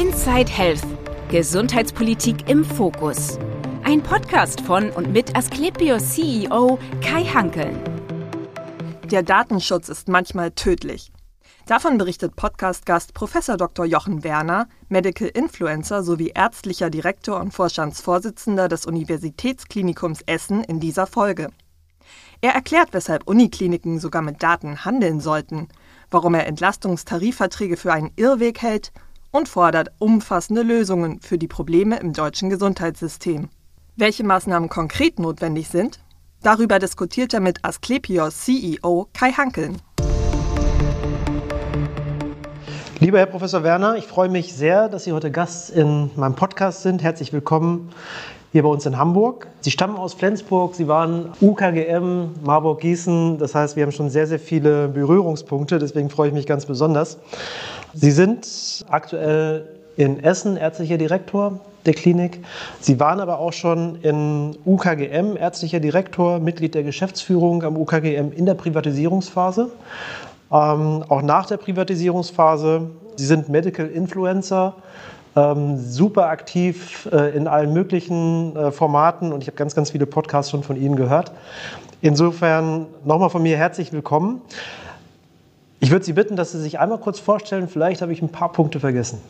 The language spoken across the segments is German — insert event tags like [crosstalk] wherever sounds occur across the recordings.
Inside Health. Gesundheitspolitik im Fokus. Ein Podcast von und mit Asklepios CEO Kai Hankeln. Der Datenschutz ist manchmal tödlich. Davon berichtet Podcast-Gast Prof. Dr. Jochen Werner, Medical Influencer sowie ärztlicher Direktor und Vorstandsvorsitzender des Universitätsklinikums Essen in dieser Folge. Er erklärt, weshalb Unikliniken sogar mit Daten handeln sollten, warum er Entlastungstarifverträge für einen Irrweg hält und fordert umfassende Lösungen für die Probleme im deutschen Gesundheitssystem. Welche Maßnahmen konkret notwendig sind? Darüber diskutiert er mit Asklepios CEO Kai Hankeln. Lieber Herr Professor Werner, ich freue mich sehr, dass Sie heute Gast in meinem Podcast sind. Herzlich willkommen hier bei uns in Hamburg. Sie stammen aus Flensburg, Sie waren UKGM, Marburg-Gießen. Das heißt, wir haben schon sehr, sehr viele Berührungspunkte. Deswegen freue ich mich ganz besonders. Sie sind aktuell in Essen ärztlicher Direktor der Klinik. Sie waren aber auch schon in UKGM ärztlicher Direktor, Mitglied der Geschäftsführung am UKGM in der Privatisierungsphase. Ähm, auch nach der Privatisierungsphase. Sie sind Medical Influencer ähm, super aktiv äh, in allen möglichen äh, Formaten und ich habe ganz, ganz viele Podcasts schon von Ihnen gehört. Insofern nochmal von mir herzlich willkommen. Ich würde Sie bitten, dass Sie sich einmal kurz vorstellen. Vielleicht habe ich ein paar Punkte vergessen.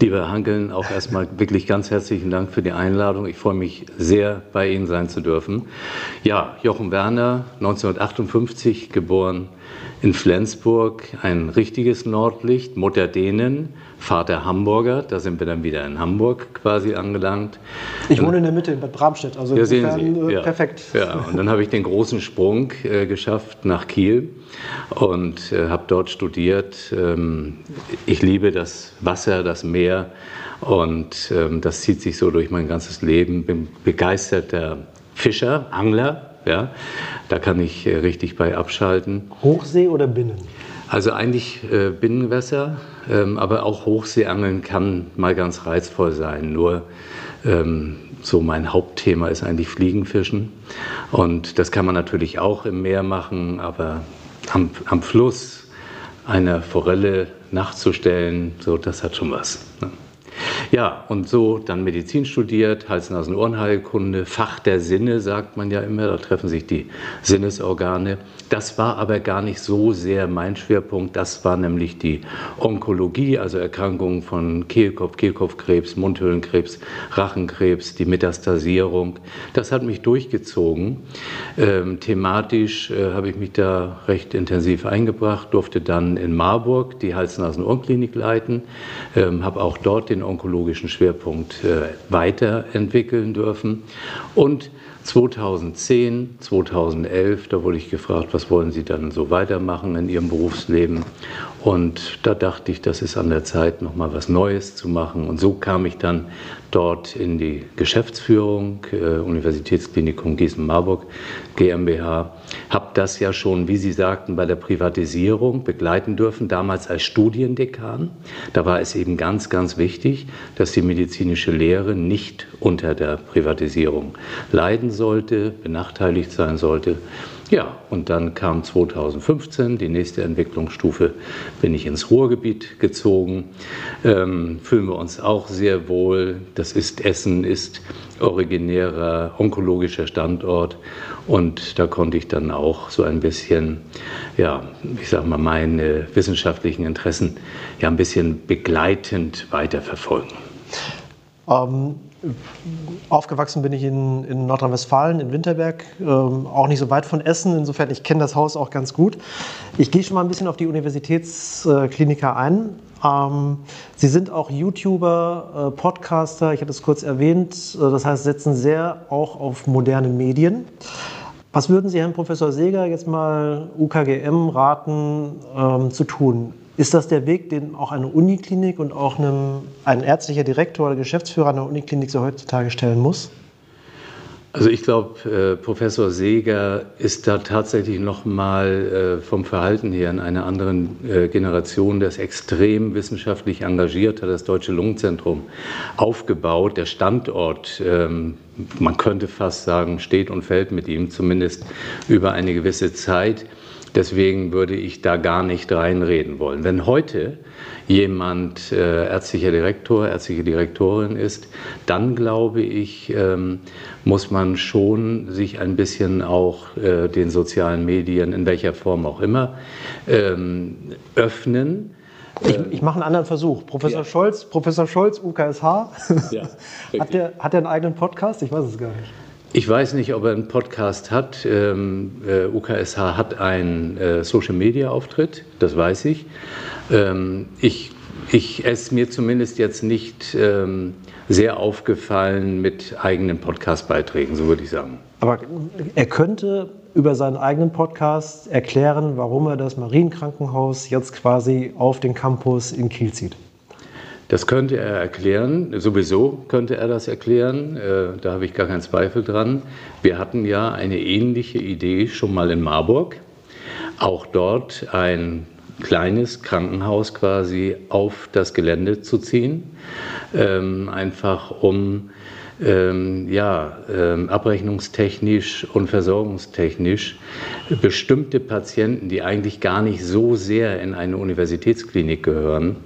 Lieber Hankeln, auch erstmal wirklich ganz herzlichen Dank für die Einladung. Ich freue mich sehr, bei Ihnen sein zu dürfen. Ja, Jochen Werner, 1958 geboren in Flensburg, ein richtiges Nordlicht, Mutter Dänen, Vater Hamburger, da sind wir dann wieder in Hamburg quasi angelangt. Ich wohne in der Mitte in Bad Bramstedt, also ja, sehen Sie. Äh, ja. perfekt. Ja, und dann habe ich den großen Sprung äh, geschafft nach Kiel und äh, habe dort studiert. Ähm, ich liebe das Wasser, das Meer und ähm, das zieht sich so durch mein ganzes Leben. Bin begeisterter Fischer, Angler, ja, da kann ich äh, richtig bei abschalten. Hochsee oder Binnen? Also eigentlich äh, Binnenwässer, ähm, aber auch Hochseeangeln kann mal ganz reizvoll sein. Nur ähm, so mein Hauptthema ist eigentlich Fliegenfischen. Und das kann man natürlich auch im Meer machen, aber am, am Fluss einer Forelle nachzustellen, so das hat schon was. Ne? Ja, und so dann Medizin studiert, Hals-Nasen-Ohrenheilkunde, Fach der Sinne, sagt man ja immer, da treffen sich die Sinnesorgane. Das war aber gar nicht so sehr mein Schwerpunkt, das war nämlich die Onkologie, also Erkrankungen von Kehlkopf, Kehlkopfkrebs, Mundhöhlenkrebs, Rachenkrebs, die Metastasierung. Das hat mich durchgezogen. Ähm, thematisch äh, habe ich mich da recht intensiv eingebracht, durfte dann in Marburg die Hals-Nasen-Ohrenklinik leiten, ähm, habe auch dort den onkologischen Schwerpunkt äh, weiterentwickeln dürfen. Und 2010, 2011, da wurde ich gefragt, was wollen Sie dann so weitermachen in Ihrem Berufsleben? Und da dachte ich, das ist an der Zeit, nochmal was Neues zu machen. Und so kam ich dann dort in die Geschäftsführung, äh, Universitätsklinikum Gießen-Marburg GmbH. Habe das ja schon, wie Sie sagten, bei der Privatisierung begleiten dürfen, damals als Studiendekan. Da war es eben ganz, ganz wichtig, dass die medizinische Lehre nicht unter der Privatisierung leiden sollte, benachteiligt sein sollte. Ja, und dann kam 2015 die nächste Entwicklungsstufe, bin ich ins Ruhrgebiet gezogen. Ähm, fühlen wir uns auch sehr wohl. Das ist Essen, ist originärer onkologischer Standort. Und da konnte ich dann auch so ein bisschen, ja, ich sag mal, meine wissenschaftlichen Interessen ja ein bisschen begleitend weiterverfolgen. Ähm, Aufgewachsen bin ich in, in Nordrhein-Westfalen, in Winterberg, ähm, auch nicht so weit von Essen. Insofern, ich kenne das Haus auch ganz gut. Ich gehe schon mal ein bisschen auf die Universitätskliniker ein. Ähm, Sie sind auch YouTuber, äh, Podcaster, ich hatte es kurz erwähnt. Äh, das heißt, setzen sehr auch auf moderne Medien. Was würden Sie Herrn Professor Seeger jetzt mal UKGM raten ähm, zu tun? Ist das der Weg, den auch eine Uniklinik und auch einem, ein ärztlicher Direktor oder Geschäftsführer einer Uniklinik so heutzutage stellen muss? Also ich glaube, äh, Professor Seeger ist da tatsächlich noch mal äh, vom Verhalten her in einer anderen äh, Generation, ist extrem wissenschaftlich engagiert, hat das Deutsche Lungenzentrum aufgebaut. Der Standort, ähm, man könnte fast sagen, steht und fällt mit ihm, zumindest über eine gewisse Zeit. Deswegen würde ich da gar nicht reinreden wollen. Wenn heute jemand äh, ärztlicher Direktor, ärztliche Direktorin ist, dann glaube ich, ähm, muss man schon sich ein bisschen auch äh, den sozialen Medien, in welcher Form auch immer, ähm, öffnen. Ich, ich, mache einen anderen Versuch. Professor ja. Scholz, Professor Scholz, UKSH, ja, [laughs] hat, der, hat der einen eigenen Podcast? Ich weiß es gar nicht. Ich weiß nicht, ob er einen Podcast hat. Ähm, äh, UKSH hat einen äh, Social-Media-Auftritt, das weiß ich. Ähm, ich, ich es mir zumindest jetzt nicht ähm, sehr aufgefallen mit eigenen Podcast-Beiträgen, so würde ich sagen. Aber er könnte über seinen eigenen Podcast erklären, warum er das Marienkrankenhaus jetzt quasi auf den Campus in Kiel zieht. Das könnte er erklären, sowieso könnte er das erklären, äh, da habe ich gar keinen Zweifel dran. Wir hatten ja eine ähnliche Idee schon mal in Marburg, auch dort ein kleines Krankenhaus quasi auf das Gelände zu ziehen, ähm, einfach um ähm, ja, ähm, abrechnungstechnisch und versorgungstechnisch bestimmte Patienten, die eigentlich gar nicht so sehr in eine Universitätsklinik gehören,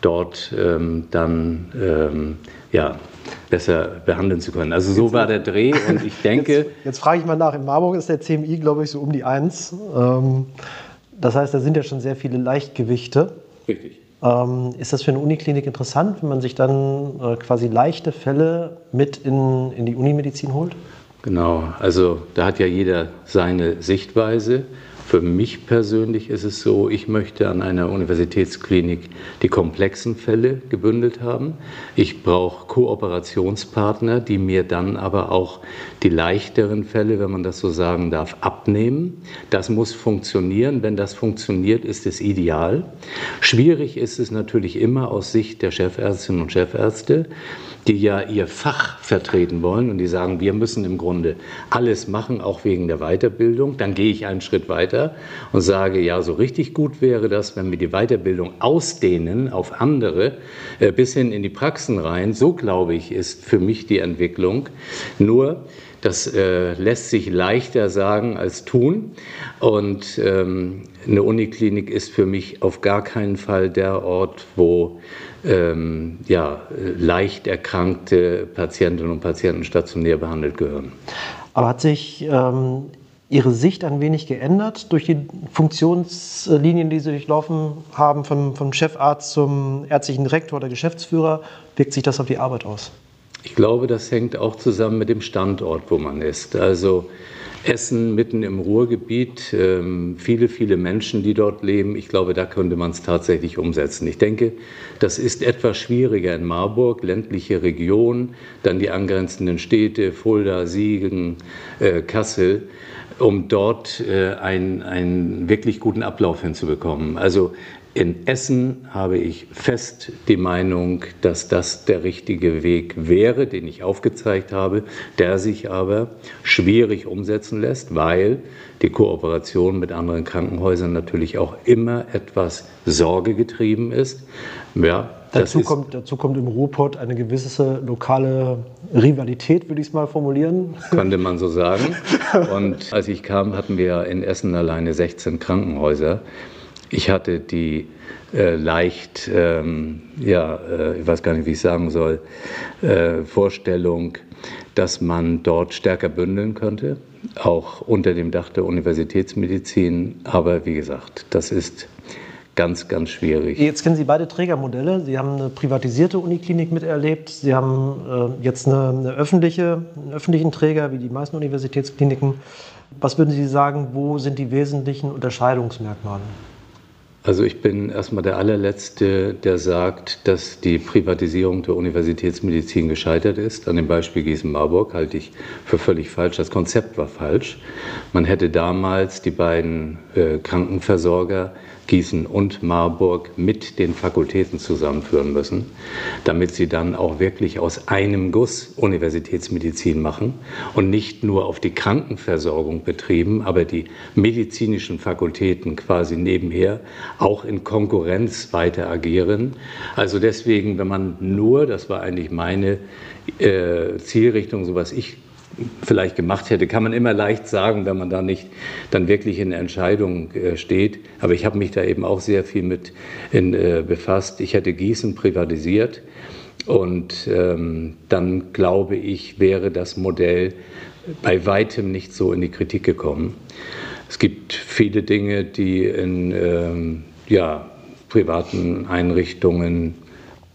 dort ähm, dann ähm, ja, besser behandeln zu können. Also so war der Dreh und ich [laughs] denke... Jetzt, jetzt frage ich mal nach, in Marburg ist der CMI, glaube ich, so um die 1. Ähm, das heißt, da sind ja schon sehr viele Leichtgewichte. Richtig. Ähm, ist das für eine Uniklinik interessant, wenn man sich dann äh, quasi leichte Fälle mit in, in die Unimedizin holt? Genau, also da hat ja jeder seine Sichtweise. Für mich persönlich ist es so, ich möchte an einer Universitätsklinik die komplexen Fälle gebündelt haben. Ich brauche Kooperationspartner, die mir dann aber auch die leichteren Fälle, wenn man das so sagen darf, abnehmen. Das muss funktionieren. Wenn das funktioniert, ist es ideal. Schwierig ist es natürlich immer aus Sicht der Chefärztinnen und Chefärzte die ja ihr Fach vertreten wollen und die sagen, wir müssen im Grunde alles machen, auch wegen der Weiterbildung, dann gehe ich einen Schritt weiter und sage, ja, so richtig gut wäre das, wenn wir die Weiterbildung ausdehnen auf andere äh, bis hin in die Praxen rein. So, glaube ich, ist für mich die Entwicklung. Nur, das äh, lässt sich leichter sagen als tun. Und ähm, eine Uniklinik ist für mich auf gar keinen Fall der Ort, wo ähm, ja, leicht erkrankte Patientinnen und Patienten stationär behandelt gehören. Aber hat sich ähm, Ihre Sicht ein wenig geändert durch die Funktionslinien, die Sie durchlaufen haben, vom, vom Chefarzt zum ärztlichen Direktor oder Geschäftsführer? Wirkt sich das auf die Arbeit aus? Ich glaube, das hängt auch zusammen mit dem Standort, wo man ist. Also Essen mitten im Ruhrgebiet, ähm, viele, viele Menschen, die dort leben. Ich glaube, da könnte man es tatsächlich umsetzen. Ich denke, das ist etwas schwieriger in Marburg, ländliche Region, dann die angrenzenden Städte, Fulda, Siegen, äh, Kassel um dort äh, einen, einen wirklich guten Ablauf hinzubekommen. Also in Essen habe ich fest die Meinung, dass das der richtige Weg wäre, den ich aufgezeigt habe, der sich aber schwierig umsetzen lässt, weil die Kooperation mit anderen Krankenhäusern natürlich auch immer etwas sorgegetrieben ist. Ja, dazu, kommt, dazu kommt im Ruhrpott eine gewisse lokale Rivalität, würde ich es mal formulieren. Könnte man so sagen. [laughs] Und als ich kam, hatten wir in Essen alleine 16 Krankenhäuser. Ich hatte die äh, leicht, ähm, ja, äh, ich weiß gar nicht, wie ich sagen soll, äh, Vorstellung, dass man dort stärker bündeln könnte, auch unter dem Dach der Universitätsmedizin. Aber wie gesagt, das ist ganz, ganz schwierig. Jetzt kennen Sie beide Trägermodelle. Sie haben eine privatisierte Uniklinik miterlebt. Sie haben äh, jetzt eine, eine öffentliche, einen öffentlichen Träger wie die meisten Universitätskliniken. Was würden Sie sagen, wo sind die wesentlichen Unterscheidungsmerkmale? Also ich bin erstmal der allerletzte, der sagt, dass die Privatisierung der Universitätsmedizin gescheitert ist. An dem Beispiel Gießen-Marburg halte ich für völlig falsch. Das Konzept war falsch. Man hätte damals die beiden äh, Krankenversorger Gießen und Marburg mit den Fakultäten zusammenführen müssen, damit sie dann auch wirklich aus einem Guss Universitätsmedizin machen und nicht nur auf die Krankenversorgung betrieben, aber die medizinischen Fakultäten quasi nebenher auch in Konkurrenz weiter agieren. Also deswegen, wenn man nur, das war eigentlich meine äh, Zielrichtung, so was ich vielleicht gemacht hätte, kann man immer leicht sagen, wenn man da nicht dann wirklich in der Entscheidung äh, steht. Aber ich habe mich da eben auch sehr viel mit in, äh, befasst. Ich hätte Gießen privatisiert und ähm, dann glaube ich, wäre das Modell bei weitem nicht so in die Kritik gekommen. Es gibt viele Dinge, die in ähm, ja, privaten Einrichtungen,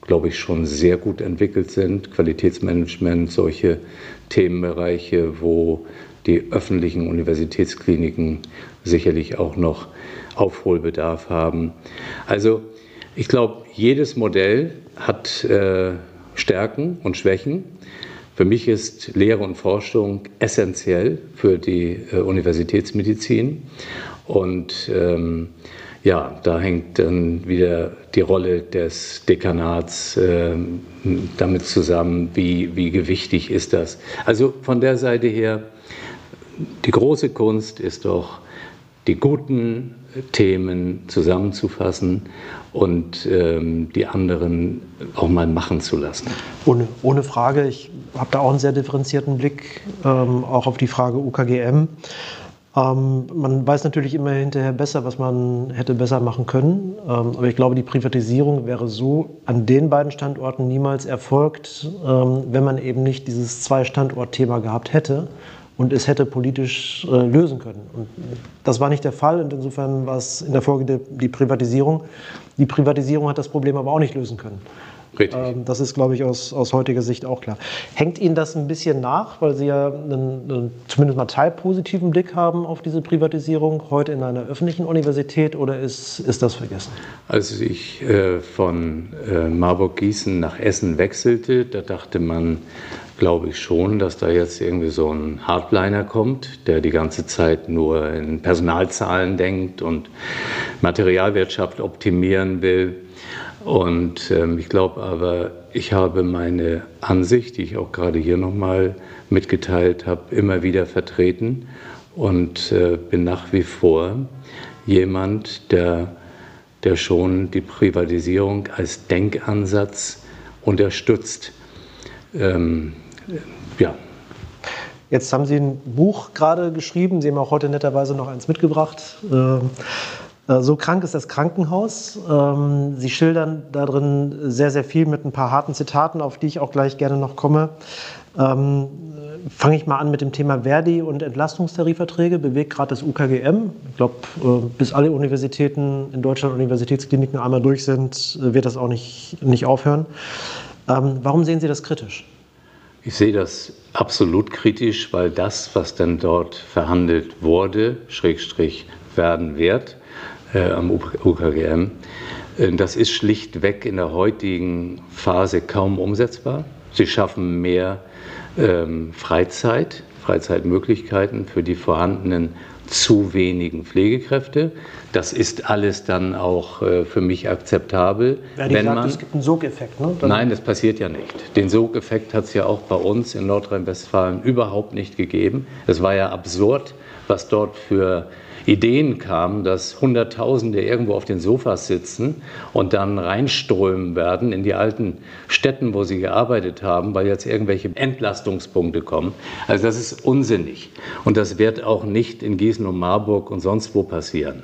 glaube ich, schon sehr gut entwickelt sind. Qualitätsmanagement, solche Themenbereiche, wo die öffentlichen Universitätskliniken sicherlich auch noch Aufholbedarf haben. Also ich glaube, jedes Modell hat äh, Stärken und Schwächen. Für mich ist Lehre und Forschung essentiell für die äh, Universitätsmedizin. Und ähm, ja, da hängt dann wieder die Rolle des Dekanats äh, damit zusammen, wie, wie gewichtig ist das. Also von der Seite her, die große Kunst ist doch, die guten Themen zusammenzufassen und ähm, die anderen auch mal machen zu lassen. Ohne, ohne Frage, ich habe da auch einen sehr differenzierten Blick, ähm, auch auf die Frage UKGM. Ähm, man weiß natürlich immer hinterher besser, was man hätte besser machen können. Ähm, aber ich glaube, die Privatisierung wäre so an den beiden Standorten niemals erfolgt, ähm, wenn man eben nicht dieses Zwei-Standort-Thema gehabt hätte und es hätte politisch äh, lösen können. Und das war nicht der Fall und insofern war es in der Folge die, die Privatisierung. Die Privatisierung hat das Problem aber auch nicht lösen können. Ähm, das ist, glaube ich, aus, aus heutiger Sicht auch klar. Hängt Ihnen das ein bisschen nach, weil Sie ja einen, einen zumindest mal teilpositiven Blick haben auf diese Privatisierung heute in einer öffentlichen Universität oder ist, ist das vergessen? Als ich äh, von äh, Marburg-Gießen nach Essen wechselte, da dachte man, glaube ich schon, dass da jetzt irgendwie so ein Hardliner kommt, der die ganze Zeit nur in Personalzahlen denkt und Materialwirtschaft optimieren will. Und ähm, ich glaube aber, ich habe meine Ansicht, die ich auch gerade hier nochmal mitgeteilt habe, immer wieder vertreten und äh, bin nach wie vor jemand, der, der schon die Privatisierung als Denkansatz unterstützt. Ähm, ja. Jetzt haben Sie ein Buch gerade geschrieben. Sie haben auch heute netterweise noch eins mitgebracht. Äh, so krank ist das Krankenhaus. Ähm, Sie schildern darin sehr, sehr viel mit ein paar harten Zitaten, auf die ich auch gleich gerne noch komme. Ähm, fange ich mal an mit dem Thema Verdi und Entlastungstarifverträge, Beweggrad des UKGM. Ich glaube, äh, bis alle Universitäten in Deutschland, Universitätskliniken einmal durch sind, äh, wird das auch nicht, nicht aufhören. Ähm, warum sehen Sie das kritisch? Ich sehe das absolut kritisch, weil das, was dann dort verhandelt wurde, Schrägstrich werden wird, äh, am UKGM. Äh, das ist schlichtweg in der heutigen Phase kaum umsetzbar. Sie schaffen mehr ähm, Freizeit, Freizeitmöglichkeiten für die vorhandenen zu wenigen Pflegekräfte. Das ist alles dann auch äh, für mich akzeptabel. Wer wenn sagt, man, es gibt einen Sogeffekt, ne? nein, das passiert ja nicht. Den Sogeffekt hat es ja auch bei uns in Nordrhein-Westfalen überhaupt nicht gegeben. Es war ja absurd, was dort für Ideen kamen, dass Hunderttausende irgendwo auf den Sofas sitzen und dann reinströmen werden in die alten Städten, wo sie gearbeitet haben, weil jetzt irgendwelche Entlastungspunkte kommen. Also das ist unsinnig. Und das wird auch nicht in Gießen und Marburg und sonst wo passieren.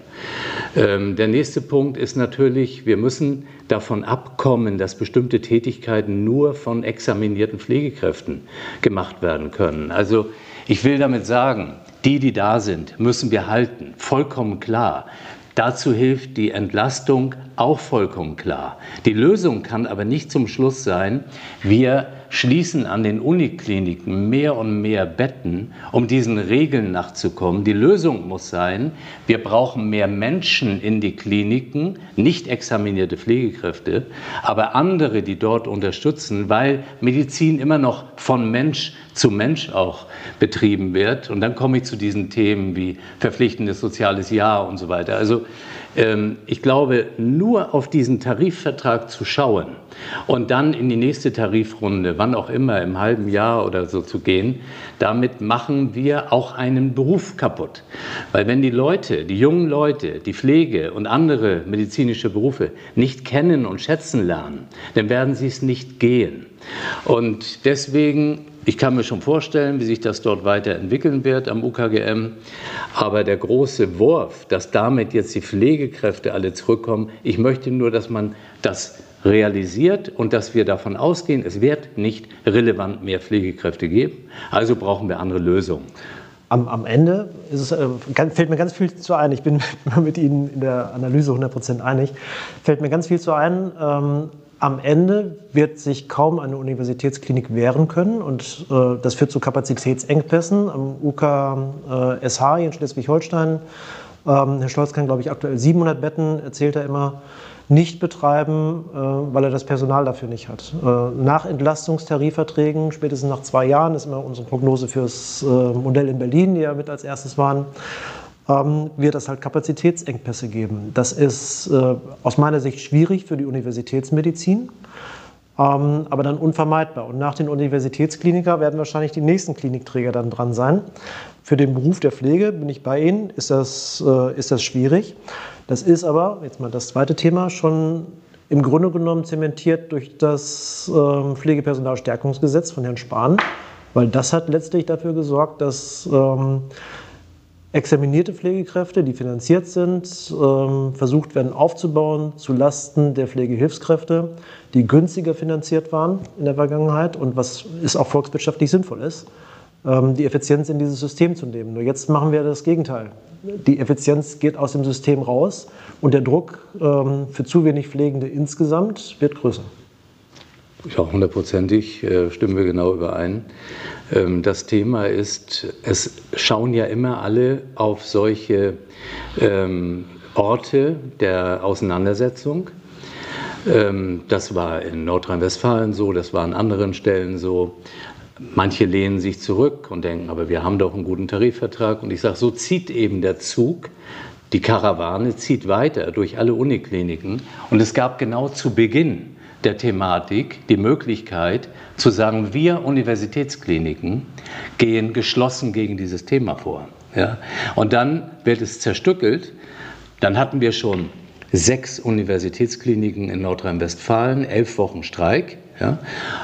Ähm, der nächste Punkt ist natürlich, wir müssen davon abkommen, dass bestimmte Tätigkeiten nur von examinierten Pflegekräften gemacht werden können. Also ich will damit sagen, die, die da sind, müssen wir halten, vollkommen klar. Dazu hilft die Entlastung auch vollkommen klar. Die Lösung kann aber nicht zum Schluss sein, wir schließen an den Unikliniken mehr und mehr Betten, um diesen Regeln nachzukommen. Die Lösung muss sein, wir brauchen mehr Menschen in die Kliniken, nicht examinierte Pflegekräfte, aber andere, die dort unterstützen, weil Medizin immer noch von Mensch zu Mensch auch betrieben wird. Und dann komme ich zu diesen Themen wie verpflichtendes soziales Jahr und so weiter. Also ich glaube, nur auf diesen Tarifvertrag zu schauen und dann in die nächste Tarifrunde, wann auch immer, im halben Jahr oder so zu gehen, damit machen wir auch einen Beruf kaputt. Weil wenn die Leute, die jungen Leute, die Pflege und andere medizinische Berufe nicht kennen und schätzen lernen, dann werden sie es nicht gehen. Und deswegen Ich kann mir schon vorstellen, wie sich das dort weiterentwickeln wird am UKGM. Aber der große Wurf, dass damit jetzt die Pflegekräfte alle zurückkommen, ich möchte nur, dass man das realisiert und dass wir davon ausgehen, es wird nicht relevant mehr Pflegekräfte geben. Also brauchen wir andere Lösungen. Am, am Ende es, äh, fällt mir ganz viel zu ein. Ich bin [laughs] mit Ihnen in der Analyse 100% einig. Fällt mir ganz viel zu ein. Ähm, am Ende wird sich kaum eine Universitätsklinik wehren können und äh, das führt zu Kapazitätsengpässen. Am UK äh, in Schleswig-Holstein, ähm, Herr Scholz kann, glaube ich, aktuell 700 Betten, erzählt er immer, nicht betreiben, äh, weil er das Personal dafür nicht hat. Äh, nach Entlastungstarifverträgen, spätestens nach zwei Jahren, ist immer unsere Prognose fürs äh, Modell in Berlin, die ja mit als erstes waren, ähm, wird es halt Kapazitätsengpässe geben. Das ist äh, aus meiner Sicht schwierig für die Universitätsmedizin, ähm, aber dann unvermeidbar. Und nach den Universitätsklinikern werden wahrscheinlich die nächsten Klinikträger dann dran sein. Für den Beruf der Pflege, bin ich bei Ihnen, ist das, äh, ist das schwierig. Das ist aber, jetzt mal das zweite Thema, schon im Grunde genommen zementiert durch das äh, Pflegepersonalstärkungsgesetz von Herrn Spahn, weil das hat letztlich dafür gesorgt, dass ähm, examinierte Pflegekräfte, die finanziert sind, ähm, versucht werden aufzubauen zu Lasten der Pflegehilfskräfte, die günstiger finanziert waren in der Vergangenheit und was ist auch volkswirtschaftlich sinnvoll ist, ähm, die Effizienz in dieses System zu nehmen. Nur jetzt machen wir das Gegenteil. Die Effizienz geht aus dem System raus und der Druck ähm, für zu wenig Pflegende insgesamt wird größer. Ja, hundertprozentig äh, stimmen wir genau überein. Ähm, das Thema ist, es schauen ja immer alle auf solche ähm, Orte der Auseinandersetzung. Ähm, das war in Nordrhein-Westfalen so, das war an anderen Stellen so. Manche lehnen sich zurück und denken, aber wir haben doch einen guten Tarifvertrag. Und ich sage, so zieht eben der Zug, die Karawane zieht weiter durch alle Unikliniken. Und es gab genau zu Beginn der Thematik die Möglichkeit zu sagen, wir Universitätskliniken gehen geschlossen gegen dieses Thema vor. Ja? Und dann wird es zerstückelt. Dann hatten wir schon sechs Universitätskliniken in Nordrhein-Westfalen, elf Wochen Streik. Ja?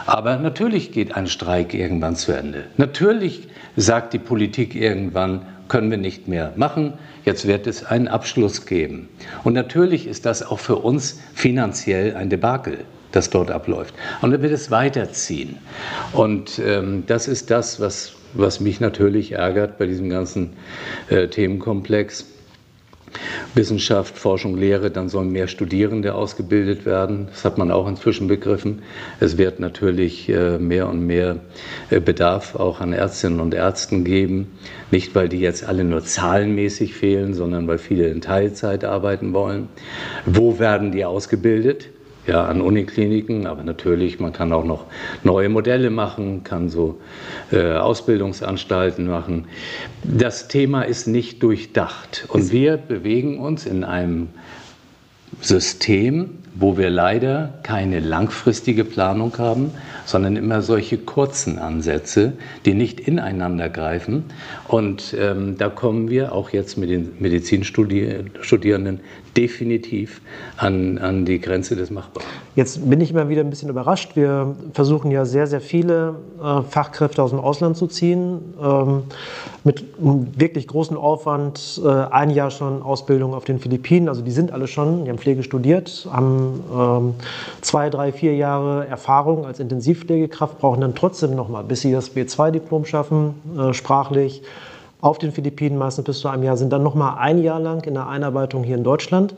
Aber natürlich geht ein Streik irgendwann zu Ende. Natürlich sagt die Politik irgendwann, können wir nicht mehr machen. Jetzt wird es einen Abschluss geben. Und natürlich ist das auch für uns finanziell ein Debakel das dort abläuft. Und dann wird es weiterziehen. Und ähm, das ist das, was, was mich natürlich ärgert bei diesem ganzen äh, Themenkomplex. Wissenschaft, Forschung, Lehre, dann sollen mehr Studierende ausgebildet werden. Das hat man auch inzwischen begriffen. Es wird natürlich äh, mehr und mehr äh, Bedarf auch an Ärztinnen und Ärzten geben. Nicht, weil die jetzt alle nur zahlenmäßig fehlen, sondern weil viele in Teilzeit arbeiten wollen. Wo werden die ausgebildet? Ja, an Unikliniken, aber natürlich, man kann auch noch neue Modelle machen, kann so äh, Ausbildungsanstalten machen. Das Thema ist nicht durchdacht und wir bewegen uns in einem System, wo wir leider keine langfristige Planung haben, sondern immer solche kurzen Ansätze, die nicht ineinander greifen. Und ähm, da kommen wir auch jetzt mit den Medizinstudierenden definitiv an, an die Grenze des Machbaren. Jetzt bin ich immer wieder ein bisschen überrascht. Wir versuchen ja sehr, sehr viele äh, Fachkräfte aus dem Ausland zu ziehen, ähm, mit wirklich großem Aufwand. Äh, ein Jahr schon Ausbildung auf den Philippinen, also die sind alle schon, die haben Pflege studiert, haben ähm, zwei, drei, vier Jahre Erfahrung als Intensivpflegekraft, brauchen dann trotzdem noch mal, bis sie das B2-Diplom schaffen, äh, sprachlich auf den Philippinen meistens bis zu einem Jahr, sind dann noch mal ein Jahr lang in der Einarbeitung hier in Deutschland.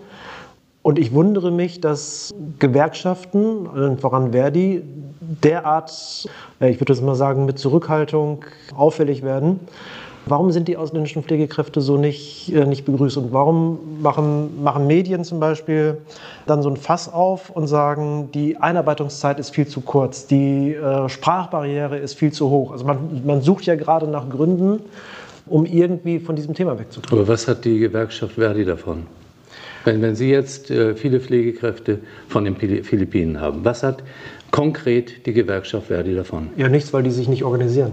Und ich wundere mich, dass Gewerkschaften, voran Verdi, derart, äh, ich würde das mal sagen, mit Zurückhaltung auffällig werden. Warum sind die ausländischen Pflegekräfte so nicht, äh, nicht begrüßt? Und warum machen, machen Medien zum Beispiel dann so ein Fass auf und sagen, die Einarbeitungszeit ist viel zu kurz, die äh, Sprachbarriere ist viel zu hoch? Also man, man sucht ja gerade nach Gründen, um irgendwie von diesem Thema wegzukommen. Aber was hat die Gewerkschaft Verdi davon? Wenn, wenn Sie jetzt äh, viele Pflegekräfte von den Philippinen haben, was hat konkret die Gewerkschaft Verdi davon? Ja, nichts, weil die sich nicht organisieren.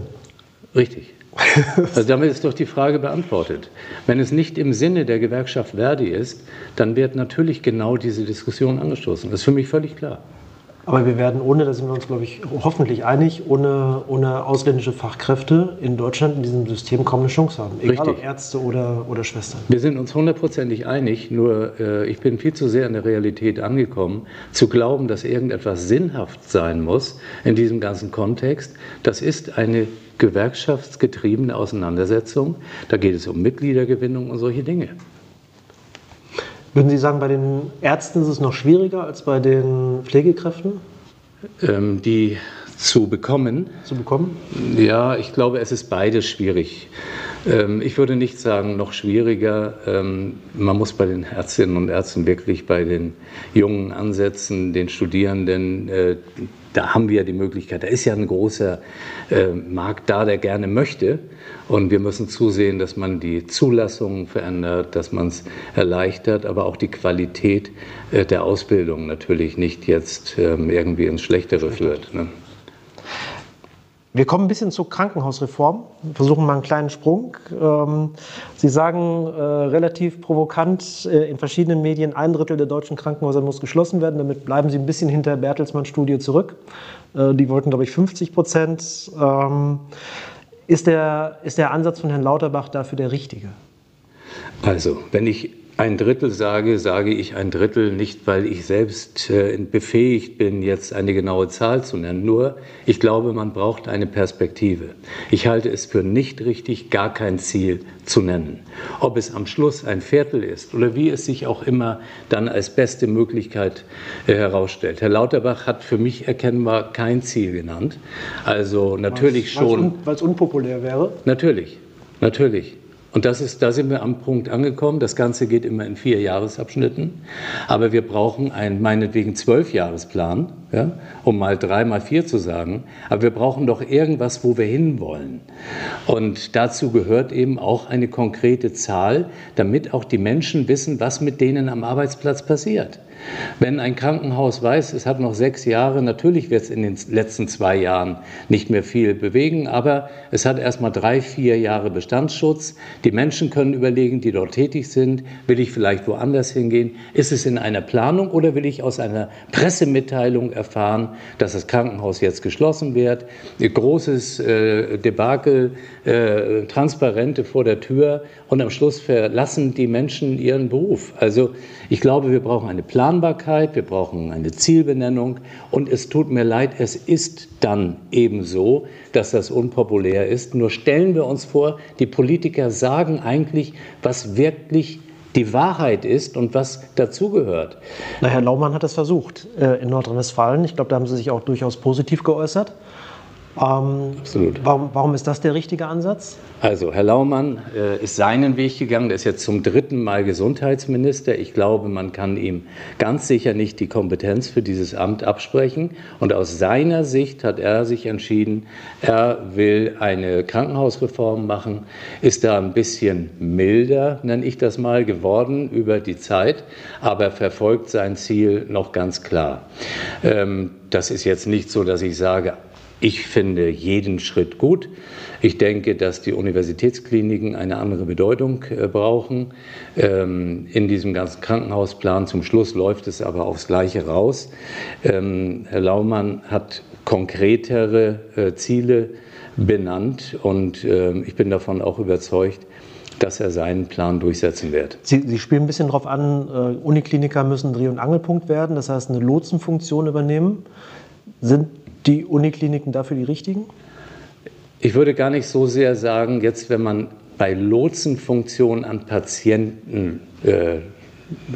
Richtig. [laughs] Also damit ist doch die Frage beantwortet. Wenn es nicht im Sinne der Gewerkschaft Verdi ist, dann wird natürlich genau diese Diskussion angestoßen. Das ist für mich völlig klar. Aber wir werden ohne, da sind wir uns, glaube ich, hoffentlich einig, ohne, ohne ausländische Fachkräfte in Deutschland in diesem System kaum eine Chance haben. Egal Richtig. ob Ärzte oder, oder Schwestern. Wir sind uns hundertprozentig einig, nur äh, ich bin viel zu sehr in der Realität angekommen, zu glauben, dass irgendetwas sinnhaft sein muss in diesem ganzen Kontext. Das ist eine gewerkschaftsgetriebene Auseinandersetzung. Da geht es um Mitgliedergewinnung und solche Dinge. Würden Sie sagen, bei den Ärzten ist es noch schwieriger als bei den Pflegekräften Ähm, die zu bekommen, zu bekommen? Ja, ich glaube, es ist beides schwierig. Ähm, Ich würde nicht sagen, noch schwieriger. Ähm, Man muss bei den Ärztinnen und Ärzten wirklich bei den Jungen ansetzen, den Studierenden. äh, Da haben wir ja die Möglichkeit. Da ist ja ein großer äh, Markt da, der gerne möchte. Und wir müssen zusehen, dass man die Zulassungen verändert, dass man es erleichtert, aber auch die Qualität äh, der Ausbildung natürlich nicht jetzt ähm, irgendwie ins Schlechtere führt. ne? Wir kommen ein bisschen zur Krankenhausreform, versuchen mal einen kleinen Sprung. Ähm, Sie sagen äh, relativ provokant äh, in verschiedenen Medien, ein Drittel der deutschen Krankenhäuser muss geschlossen werden. Damit bleiben Sie ein bisschen hinter Bertelsmann-Studie zurück. Äh, die wollten, glaube ich, 50 Prozent. Ähm, ist, der, ist der Ansatz von Herrn Lauterbach dafür der richtige? Also, wenn ich ein Drittel sage, sage ich ein Drittel nicht, weil ich selbst äh, befähigt bin, jetzt eine genaue Zahl zu nennen. Nur, ich glaube, man braucht eine Perspektive. Ich halte es für nicht richtig, gar kein Ziel zu nennen. Ob es am Schluss ein Viertel ist oder wie es sich auch immer dann als beste Möglichkeit äh, herausstellt. Herr Lauterbach hat für mich erkennbar kein Ziel genannt. Also natürlich schon. Weil es unpopulär wäre. Natürlich, natürlich. Und das ist, da sind wir am Punkt angekommen. Das Ganze geht immer in vier Jahresabschnitten. Aber wir brauchen einen, meinetwegen zwölf Jahresplan, ja, um mal drei, mal vier zu sagen. Aber wir brauchen doch irgendwas, wo wir hinwollen. Und dazu gehört eben auch eine konkrete Zahl, damit auch die Menschen wissen, was mit denen am Arbeitsplatz passiert. Wenn ein Krankenhaus weiß, es hat noch sechs Jahre, natürlich wird es in den letzten zwei Jahren nicht mehr viel bewegen, aber es hat erst mal drei, vier Jahre Bestandsschutz. Die Menschen können überlegen, die dort tätig sind, will ich vielleicht woanders hingehen? Ist es in einer Planung oder will ich aus einer Pressemitteilung erfahren, dass das Krankenhaus jetzt geschlossen wird? Großes äh, Debakel, äh, Transparente vor der Tür und am Schluss verlassen die Menschen ihren Beruf. Also ich glaube, wir brauchen eine Planbarkeit, wir brauchen eine Zielbenennung und es tut mir leid, es ist dann eben so, dass das unpopulär ist. Nur stellen wir uns vor, die Politiker sagen eigentlich, was wirklich die Wahrheit ist und was dazugehört. Na, Herr Laumann hat das versucht äh, in Nordrhein-Westfalen. Ich glaube, da haben Sie sich auch durchaus positiv geäußert. Ähm, Absolut. Warum, warum ist das der richtige Ansatz? Also, Herr Laumann äh, ist seinen Weg gegangen. Er ist jetzt zum dritten Mal Gesundheitsminister. Ich glaube, man kann ihm ganz sicher nicht die Kompetenz für dieses Amt absprechen. Und aus seiner Sicht hat er sich entschieden, er will eine Krankenhausreform machen, ist da ein bisschen milder, nenne ich das mal, geworden über die Zeit, aber verfolgt sein Ziel noch ganz klar. Ähm, das ist jetzt nicht so, dass ich sage, ich finde jeden Schritt gut. Ich denke, dass die Universitätskliniken eine andere Bedeutung äh, brauchen ähm, in diesem ganzen Krankenhausplan. Zum Schluss läuft es aber aufs Gleiche raus. Ähm, Herr Laumann hat konkretere äh, Ziele benannt und äh, ich bin davon auch überzeugt, dass er seinen Plan durchsetzen wird. Sie, Sie spielen ein bisschen darauf an, äh, Unikliniker müssen Dreh- und Angelpunkt werden, das heißt eine Lotsenfunktion übernehmen. Sind die Unikliniken dafür die richtigen? Ich würde gar nicht so sehr sagen, jetzt wenn man bei Lotsenfunktion an Patienten äh,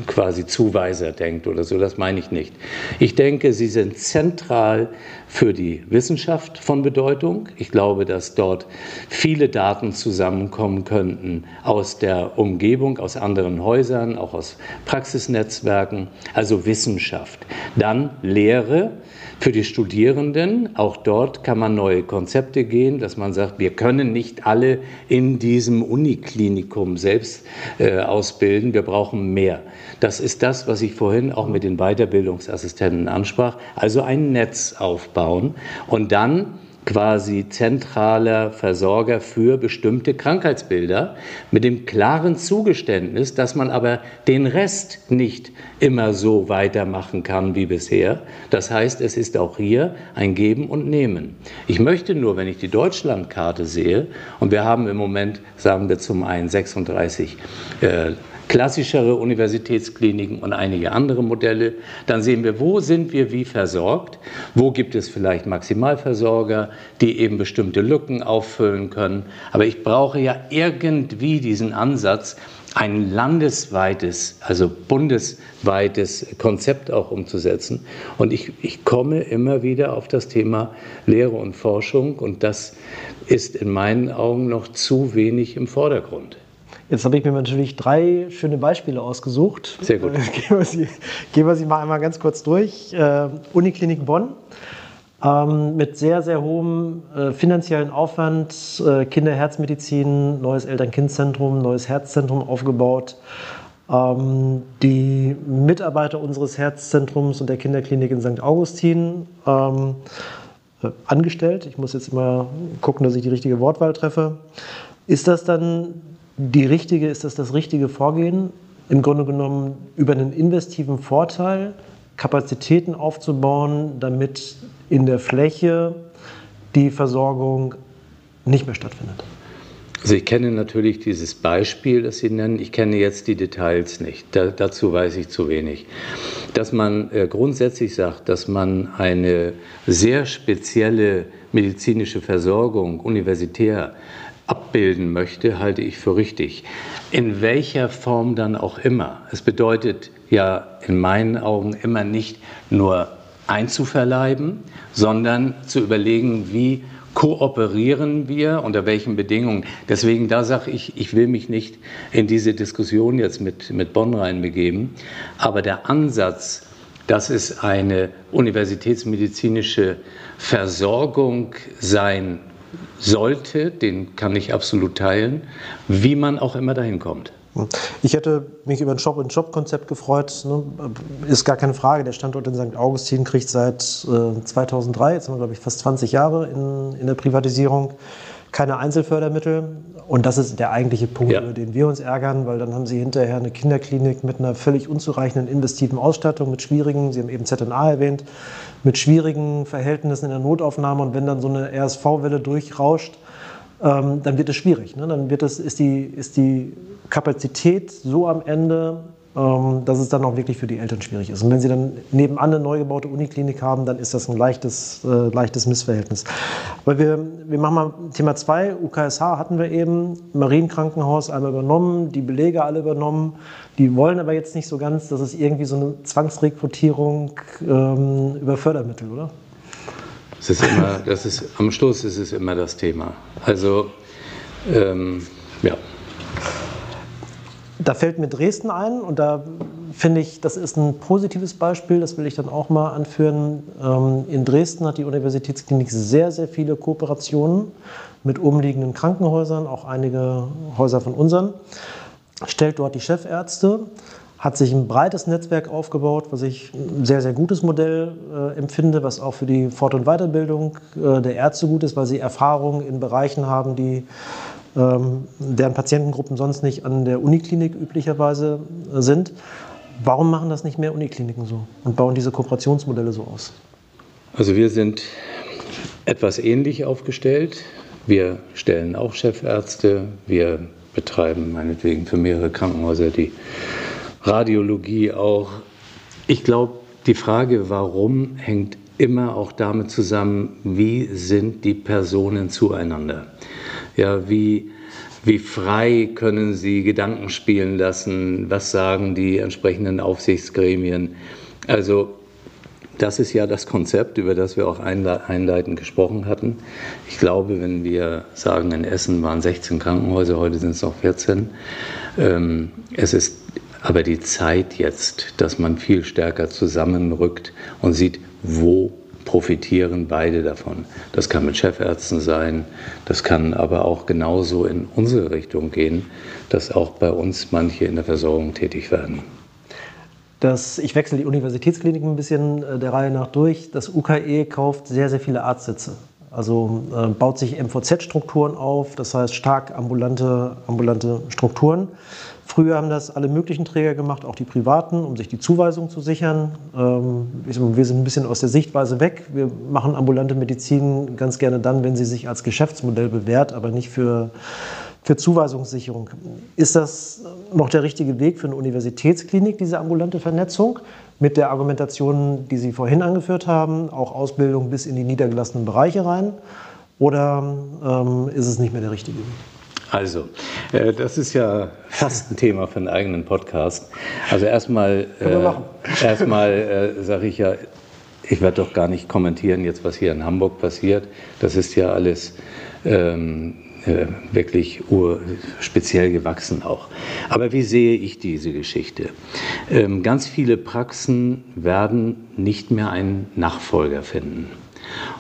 quasi Zuweiser denkt oder so, das meine ich nicht. Ich denke, sie sind zentral für die Wissenschaft von Bedeutung. Ich glaube, dass dort viele Daten zusammenkommen könnten aus der Umgebung, aus anderen Häusern, auch aus Praxisnetzwerken, also Wissenschaft. Dann Lehre für die Studierenden. Auch dort kann man neue Konzepte gehen, dass man sagt, wir können nicht alle in diesem Uniklinikum selbst äh, ausbilden, wir brauchen mehr. Das ist das, was ich vorhin auch mit den Weiterbildungsassistenten ansprach, also ein Netz aufbauen und dann quasi zentraler Versorger für bestimmte Krankheitsbilder mit dem klaren Zugeständnis, dass man aber den Rest nicht immer so weitermachen kann wie bisher. Das heißt, es ist auch hier ein Geben und Nehmen. Ich möchte nur, wenn ich die Deutschlandkarte sehe, und wir haben im Moment, sagen wir zum einen 36 äh, klassischere Universitätskliniken und einige andere Modelle. Dann sehen wir, wo sind wir wie versorgt, wo gibt es vielleicht Maximalversorger, die eben bestimmte Lücken auffüllen können. Aber ich brauche ja irgendwie diesen Ansatz, ein landesweites, also bundesweites Konzept auch umzusetzen. Und ich, ich komme immer wieder auf das Thema Lehre und Forschung und das ist in meinen Augen noch zu wenig im Vordergrund. Jetzt habe ich mir natürlich drei schöne Beispiele ausgesucht. Sehr gut. [laughs] Gehen wir sie, gehen wir sie mal einmal ganz kurz durch. Äh, Uniklinik Bonn ähm, mit sehr, sehr hohem äh, finanziellen Aufwand, äh, Kinderherzmedizin, neues Eltern-Kind-Zentrum, neues Herzzentrum aufgebaut. Ähm, die Mitarbeiter unseres Herzzentrums und der Kinderklinik in St. Augustin ähm, äh, angestellt. Ich muss jetzt immer gucken, dass ich die richtige Wortwahl treffe. Ist das dann die richtige, ist das das richtige Vorgehen? Im Grunde genommen über einen investiven Vorteil Kapazitäten aufzubauen, damit in der Fläche die Versorgung nicht mehr stattfindet. Also ich kenne natürlich dieses Beispiel, das Sie nennen. Ich kenne jetzt die Details nicht. Da, dazu weiß ich zu wenig. Dass man äh, grundsätzlich sagt, dass man eine sehr spezielle medizinische Versorgung universitär abbilden möchte, halte ich für richtig. In welcher Form dann auch immer. Es bedeutet ja in meinen Augen immer nicht nur einzuverleiben, sondern zu überlegen, wie kooperieren wir, unter welchen Bedingungen. Deswegen, da sage ich, ich will mich nicht in diese Diskussion jetzt mit, mit Bonn reinbegeben, aber der Ansatz, dass es eine universitätsmedizinische Versorgung sein sollte, den kann ich absolut teilen, wie man auch immer dahin kommt. Ich hätte mich über ein Shop-in-Shop-Konzept gefreut. Ne? Ist gar keine Frage. Der Standort in St. Augustin kriegt seit 2003, äh, jetzt sind wir, glaube ich, fast 20 Jahre in, in der Privatisierung, keine Einzelfördermittel. Und das ist der eigentliche Punkt, ja. über den wir uns ärgern, weil dann haben Sie hinterher eine Kinderklinik mit einer völlig unzureichenden investiven Ausstattung, mit schwierigen, Sie haben eben ZNA erwähnt, mit schwierigen Verhältnissen in der Notaufnahme. Und wenn dann so eine RSV-Welle durchrauscht, ähm, dann wird es schwierig. Ne? Dann wird es, ist, die, ist die Kapazität so am Ende, dass es dann auch wirklich für die Eltern schwierig ist. Und wenn sie dann nebenan eine neu gebaute Uniklinik haben, dann ist das ein leichtes, äh, leichtes Missverhältnis. Aber wir, wir machen mal Thema 2, UKSH hatten wir eben, Marienkrankenhaus einmal übernommen, die Belege alle übernommen. Die wollen aber jetzt nicht so ganz, dass es irgendwie so eine Zwangsrekrutierung ähm, über Fördermittel, oder? Das ist immer, das ist, am Schluss ist es immer das Thema. Also, ähm. Da fällt mir Dresden ein und da finde ich, das ist ein positives Beispiel, das will ich dann auch mal anführen. Ähm, in Dresden hat die Universitätsklinik sehr, sehr viele Kooperationen mit umliegenden Krankenhäusern, auch einige Häuser von unseren, stellt dort die Chefärzte hat sich ein breites Netzwerk aufgebaut, was ich ein sehr, sehr gutes Modell äh, empfinde, was auch für die Fort- und Weiterbildung äh, der Ärzte gut ist, weil sie Erfahrungen in Bereichen haben, die deren Patientengruppen sonst nicht an der Uniklinik üblicherweise äh, sind. Warum machen das nicht mehr Unikliniken so und bauen diese Kooperationsmodelle so aus? Also wir sind etwas ähnlich aufgestellt. Wir stellen auch Chefärzte, wir betreiben meinetwegen für mehrere Krankenhäuser die Radiologie auch. Ich glaube, die Frage, warum, hängt immer auch damit zusammen, wie sind die Personen zueinander. Ja, wie, wie frei können sie Gedanken spielen lassen, was sagen die entsprechenden Aufsichtsgremien. Also das ist ja das Konzept, über das wir auch einleitend gesprochen hatten. Ich glaube, wenn wir sagen, in Essen waren 16 Krankenhäuser, heute sind es noch 14. Ähm, es ist aber die Zeit jetzt, dass man viel stärker zusammenrückt und sieht, wo profitieren beide davon. Das kann mit Chefärzten sein, das kann aber auch genauso in unsere Richtung gehen, dass auch bei uns manche in der Versorgung tätig werden. Das, ich wechsle die Universitätskliniken ein bisschen äh, der Reihe nach durch. Das UKE kauft sehr, sehr viele Arztsitze. Also äh, baut sich MVZ-Strukturen auf, das heißt stark ambulante, ambulante Strukturen. Früher haben das alle möglichen Träger gemacht, auch die privaten, um sich die Zuweisung zu sichern. Ähm, wir sind ein bisschen aus der Sichtweise weg. Wir machen ambulante Medizin ganz gerne dann, wenn sie sich als Geschäftsmodell bewährt, aber nicht für, für Zuweisungssicherung. Ist das noch der richtige Weg für eine Universitätsklinik, diese ambulante Vernetzung? Mit der Argumentation, die Sie vorhin angeführt haben, auch Ausbildung bis in die niedergelassenen Bereiche rein? Oder ähm, ist es nicht mehr der richtige Weg? Also, äh, das ist ja fast ein Thema für einen eigenen Podcast. Also erstmal, äh, erstmal äh, sage ich ja, ich werde doch gar nicht kommentieren jetzt, was hier in Hamburg passiert. Das ist ja alles ähm, äh, wirklich speziell gewachsen auch. Aber wie sehe ich diese Geschichte? Ähm, ganz viele Praxen werden nicht mehr einen Nachfolger finden.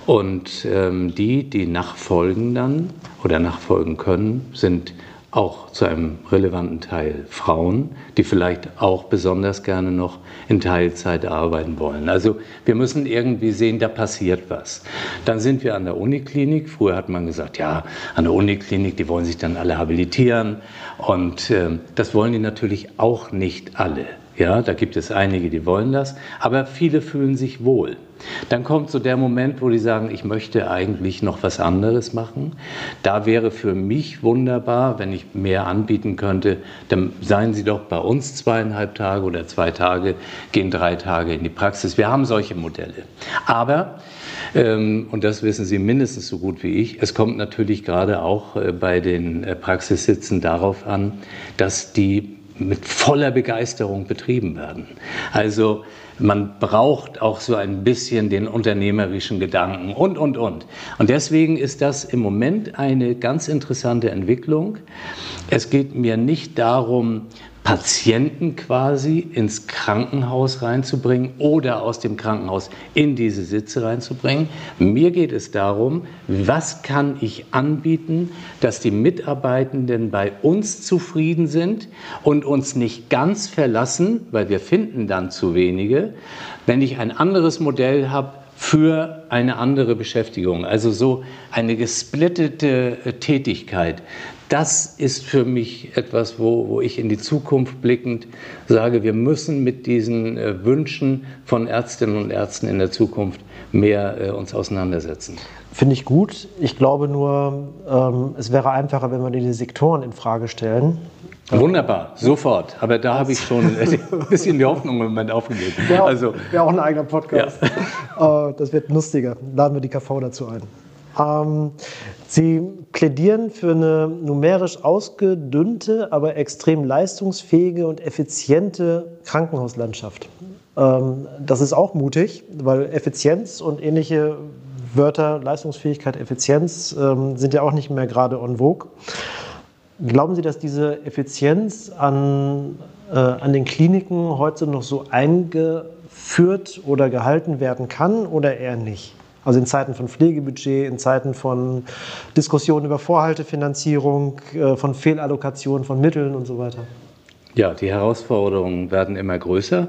Und ähm, die, die nachfolgen dann oder nachfolgen können, sind auch zu einem relevanten Teil Frauen, die vielleicht auch besonders gerne noch in Teilzeit arbeiten wollen. Also wir müssen irgendwie sehen, da passiert was. Dann sind wir an der Uniklinik. Früher hat man gesagt, ja, an der Uniklinik, die wollen sich dann alle habilitieren. Und äh, das wollen die natürlich auch nicht alle. Ja, da gibt es einige, die wollen das, aber viele fühlen sich wohl. Dann kommt so der Moment, wo die sagen, ich möchte eigentlich noch was anderes machen. Da wäre für mich wunderbar, wenn ich mehr anbieten könnte, dann seien Sie doch bei uns zweieinhalb Tage oder zwei Tage, gehen drei Tage in die Praxis. Wir haben solche Modelle. Aber ähm, und das wissen Sie mindestens so gut wie ich. Es kommt natürlich gerade auch äh, bei den äh, Praxissitzen darauf an, dass die mit voller Begeisterung betrieben werden. Also man braucht auch so ein bisschen den unternehmerischen Gedanken und, und, und. Und deswegen ist das im Moment eine ganz interessante Entwicklung. Es geht mir nicht darum, Patienten quasi ins Krankenhaus reinzubringen oder aus dem Krankenhaus in diese Sitze reinzubringen. Mir geht es darum, was kann ich anbieten, dass die Mitarbeitenden bei uns zufrieden sind und uns nicht ganz verlassen, weil wir finden dann zu wenige. Wenn ich ein anderes Modell habe, für eine andere Beschäftigung, also so eine gesplittete Tätigkeit, das ist für mich etwas, wo, wo ich in die Zukunft blickend sage, wir müssen mit diesen äh, Wünschen von Ärztinnen und Ärzten in der Zukunft mehr äh, uns auseinandersetzen. Finde ich gut. Ich glaube nur, ähm, es wäre einfacher, wenn wir die Sektoren in Frage stellen. Wunderbar, sofort. Aber da habe ich schon [laughs] ein bisschen die Hoffnung im Moment aufgegeben. Wäre also, wär auch ein eigener Podcast. Ja. Äh, das wird lustiger. Laden wir die KV dazu ein. Ähm, Sie plädieren für eine numerisch ausgedünnte, aber extrem leistungsfähige und effiziente Krankenhauslandschaft. Ähm, das ist auch mutig, weil Effizienz und ähnliche Wörter, Leistungsfähigkeit, Effizienz, ähm, sind ja auch nicht mehr gerade en vogue. Glauben Sie, dass diese Effizienz an, äh, an den Kliniken heute noch so eingeführt oder gehalten werden kann oder eher nicht? Also in Zeiten von Pflegebudget, in Zeiten von Diskussionen über Vorhaltefinanzierung, äh, von Fehlallokation von Mitteln und so weiter. Ja, die Herausforderungen werden immer größer.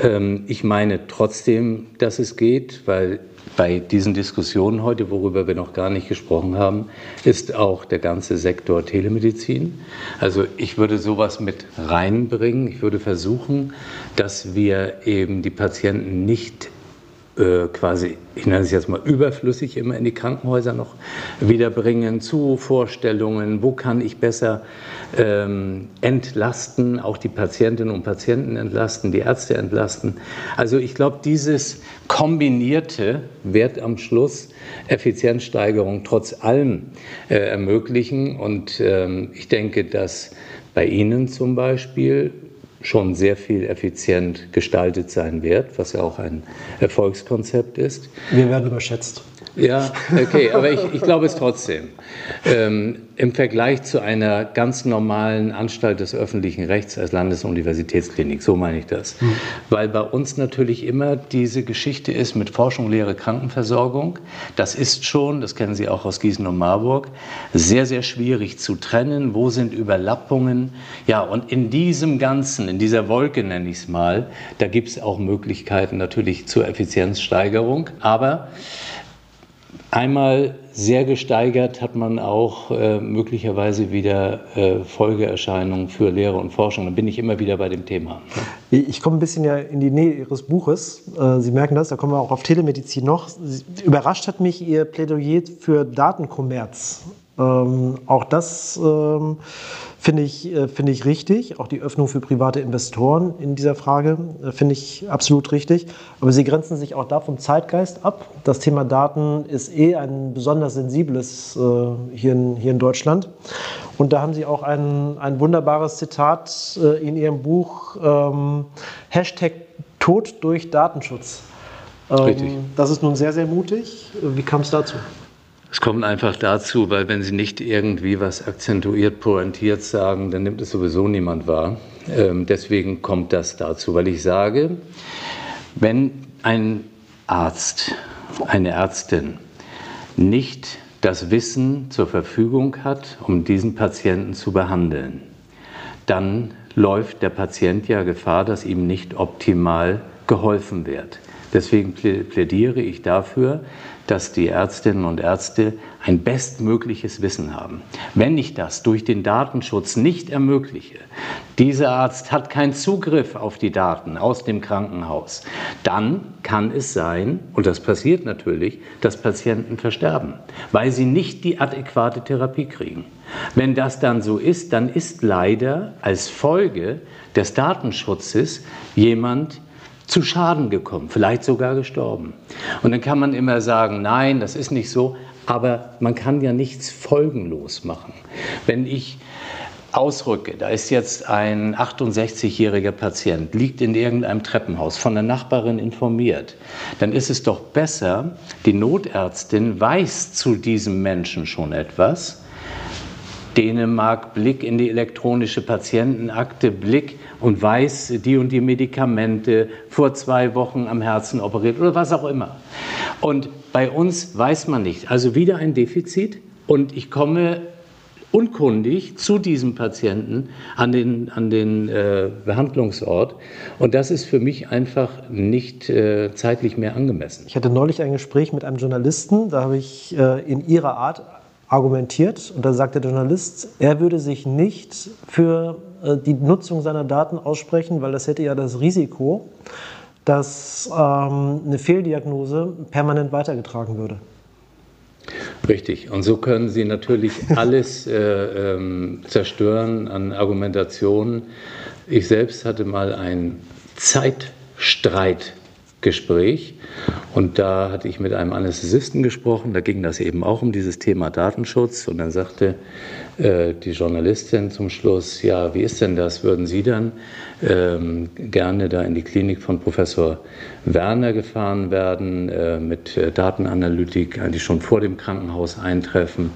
Ähm, ich meine trotzdem, dass es geht, weil bei diesen Diskussionen heute, worüber wir noch gar nicht gesprochen haben, ist auch der ganze Sektor Telemedizin. Also ich würde sowas mit reinbringen. Ich würde versuchen, dass wir eben die Patienten nicht äh, quasi, ich nenne es jetzt mal überflüssig, immer in die Krankenhäuser noch wiederbringen, zu Vorstellungen, wo kann ich besser ähm, entlasten, auch die Patientinnen und Patienten entlasten, die Ärzte entlasten. Also ich glaube, dieses Kombinierte wird am Schluss Effizienzsteigerung trotz allem äh, ermöglichen. Und ähm, ich denke, dass bei Ihnen zum Beispiel schon sehr viel effizient gestaltet sein wird, was ja auch ein Erfolgskonzept ist. Wir werden überschätzt. Ja, okay, aber ich, ich glaube es trotzdem. Ähm, Im Vergleich zu einer ganz normalen Anstalt des öffentlichen Rechts als Landesuniversitätsklinik, so meine ich das. Mhm. Weil bei uns natürlich immer diese Geschichte ist mit Forschung, Lehre, Krankenversorgung. Das ist schon, das kennen Sie auch aus Gießen und Marburg, sehr, sehr schwierig zu trennen. Wo sind Überlappungen? Ja, und in diesem Ganzen, in dieser Wolke nenne ich es mal, da gibt es auch Möglichkeiten natürlich zur Effizienzsteigerung. Aber Einmal sehr gesteigert hat man auch äh, möglicherweise wieder äh, Folgeerscheinungen für Lehre und Forschung. Dann bin ich immer wieder bei dem Thema. Ich komme ein bisschen ja in die Nähe Ihres Buches. Äh, Sie merken das, da kommen wir auch auf Telemedizin noch. Überrascht hat mich Ihr Plädoyer für Datenkommerz. Ähm, auch das ähm, finde ich, äh, find ich richtig. Auch die Öffnung für private Investoren in dieser Frage äh, finde ich absolut richtig. Aber sie grenzen sich auch da vom Zeitgeist ab. Das Thema Daten ist eh ein besonders sensibles äh, hier, in, hier in Deutschland. Und da haben Sie auch ein, ein wunderbares Zitat äh, in Ihrem Buch, ähm, Hashtag Tod durch Datenschutz. Richtig. Ähm, das ist nun sehr, sehr mutig. Wie kam es dazu? Es kommt einfach dazu, weil wenn Sie nicht irgendwie was akzentuiert, pointiert sagen, dann nimmt es sowieso niemand wahr. Ähm, deswegen kommt das dazu, weil ich sage, wenn ein Arzt, eine Ärztin nicht das Wissen zur Verfügung hat, um diesen Patienten zu behandeln, dann läuft der Patient ja Gefahr, dass ihm nicht optimal geholfen wird. Deswegen plädiere ich dafür, dass die Ärztinnen und Ärzte ein bestmögliches Wissen haben. Wenn ich das durch den Datenschutz nicht ermögliche, dieser Arzt hat keinen Zugriff auf die Daten aus dem Krankenhaus, dann kann es sein, und das passiert natürlich, dass Patienten versterben, weil sie nicht die adäquate Therapie kriegen. Wenn das dann so ist, dann ist leider als Folge des Datenschutzes jemand zu Schaden gekommen, vielleicht sogar gestorben. Und dann kann man immer sagen, nein, das ist nicht so, aber man kann ja nichts folgenlos machen. Wenn ich ausrücke, da ist jetzt ein 68-jähriger Patient, liegt in irgendeinem Treppenhaus, von der Nachbarin informiert, dann ist es doch besser, die Notärztin weiß zu diesem Menschen schon etwas Dänemark, Blick in die elektronische Patientenakte, Blick und weiß die und die Medikamente vor zwei Wochen am Herzen operiert oder was auch immer. Und bei uns weiß man nicht. Also wieder ein Defizit und ich komme unkundig zu diesem Patienten an den, an den äh, Behandlungsort. Und das ist für mich einfach nicht äh, zeitlich mehr angemessen. Ich hatte neulich ein Gespräch mit einem Journalisten, da habe ich äh, in ihrer Art argumentiert und da sagt der Journalist, er würde sich nicht für äh, die Nutzung seiner Daten aussprechen, weil das hätte ja das Risiko, dass ähm, eine Fehldiagnose permanent weitergetragen würde. Richtig. Und so können Sie natürlich [laughs] alles äh, ähm, zerstören an Argumentationen. Ich selbst hatte mal einen Zeitstreit Gespräch. Und da hatte ich mit einem Anästhesisten gesprochen, da ging das eben auch um dieses Thema Datenschutz. Und dann sagte äh, die Journalistin zum Schluss, ja, wie ist denn das? Würden Sie dann ähm, gerne da in die Klinik von Professor Werner gefahren werden, äh, mit äh, Datenanalytik eigentlich schon vor dem Krankenhaus eintreffen?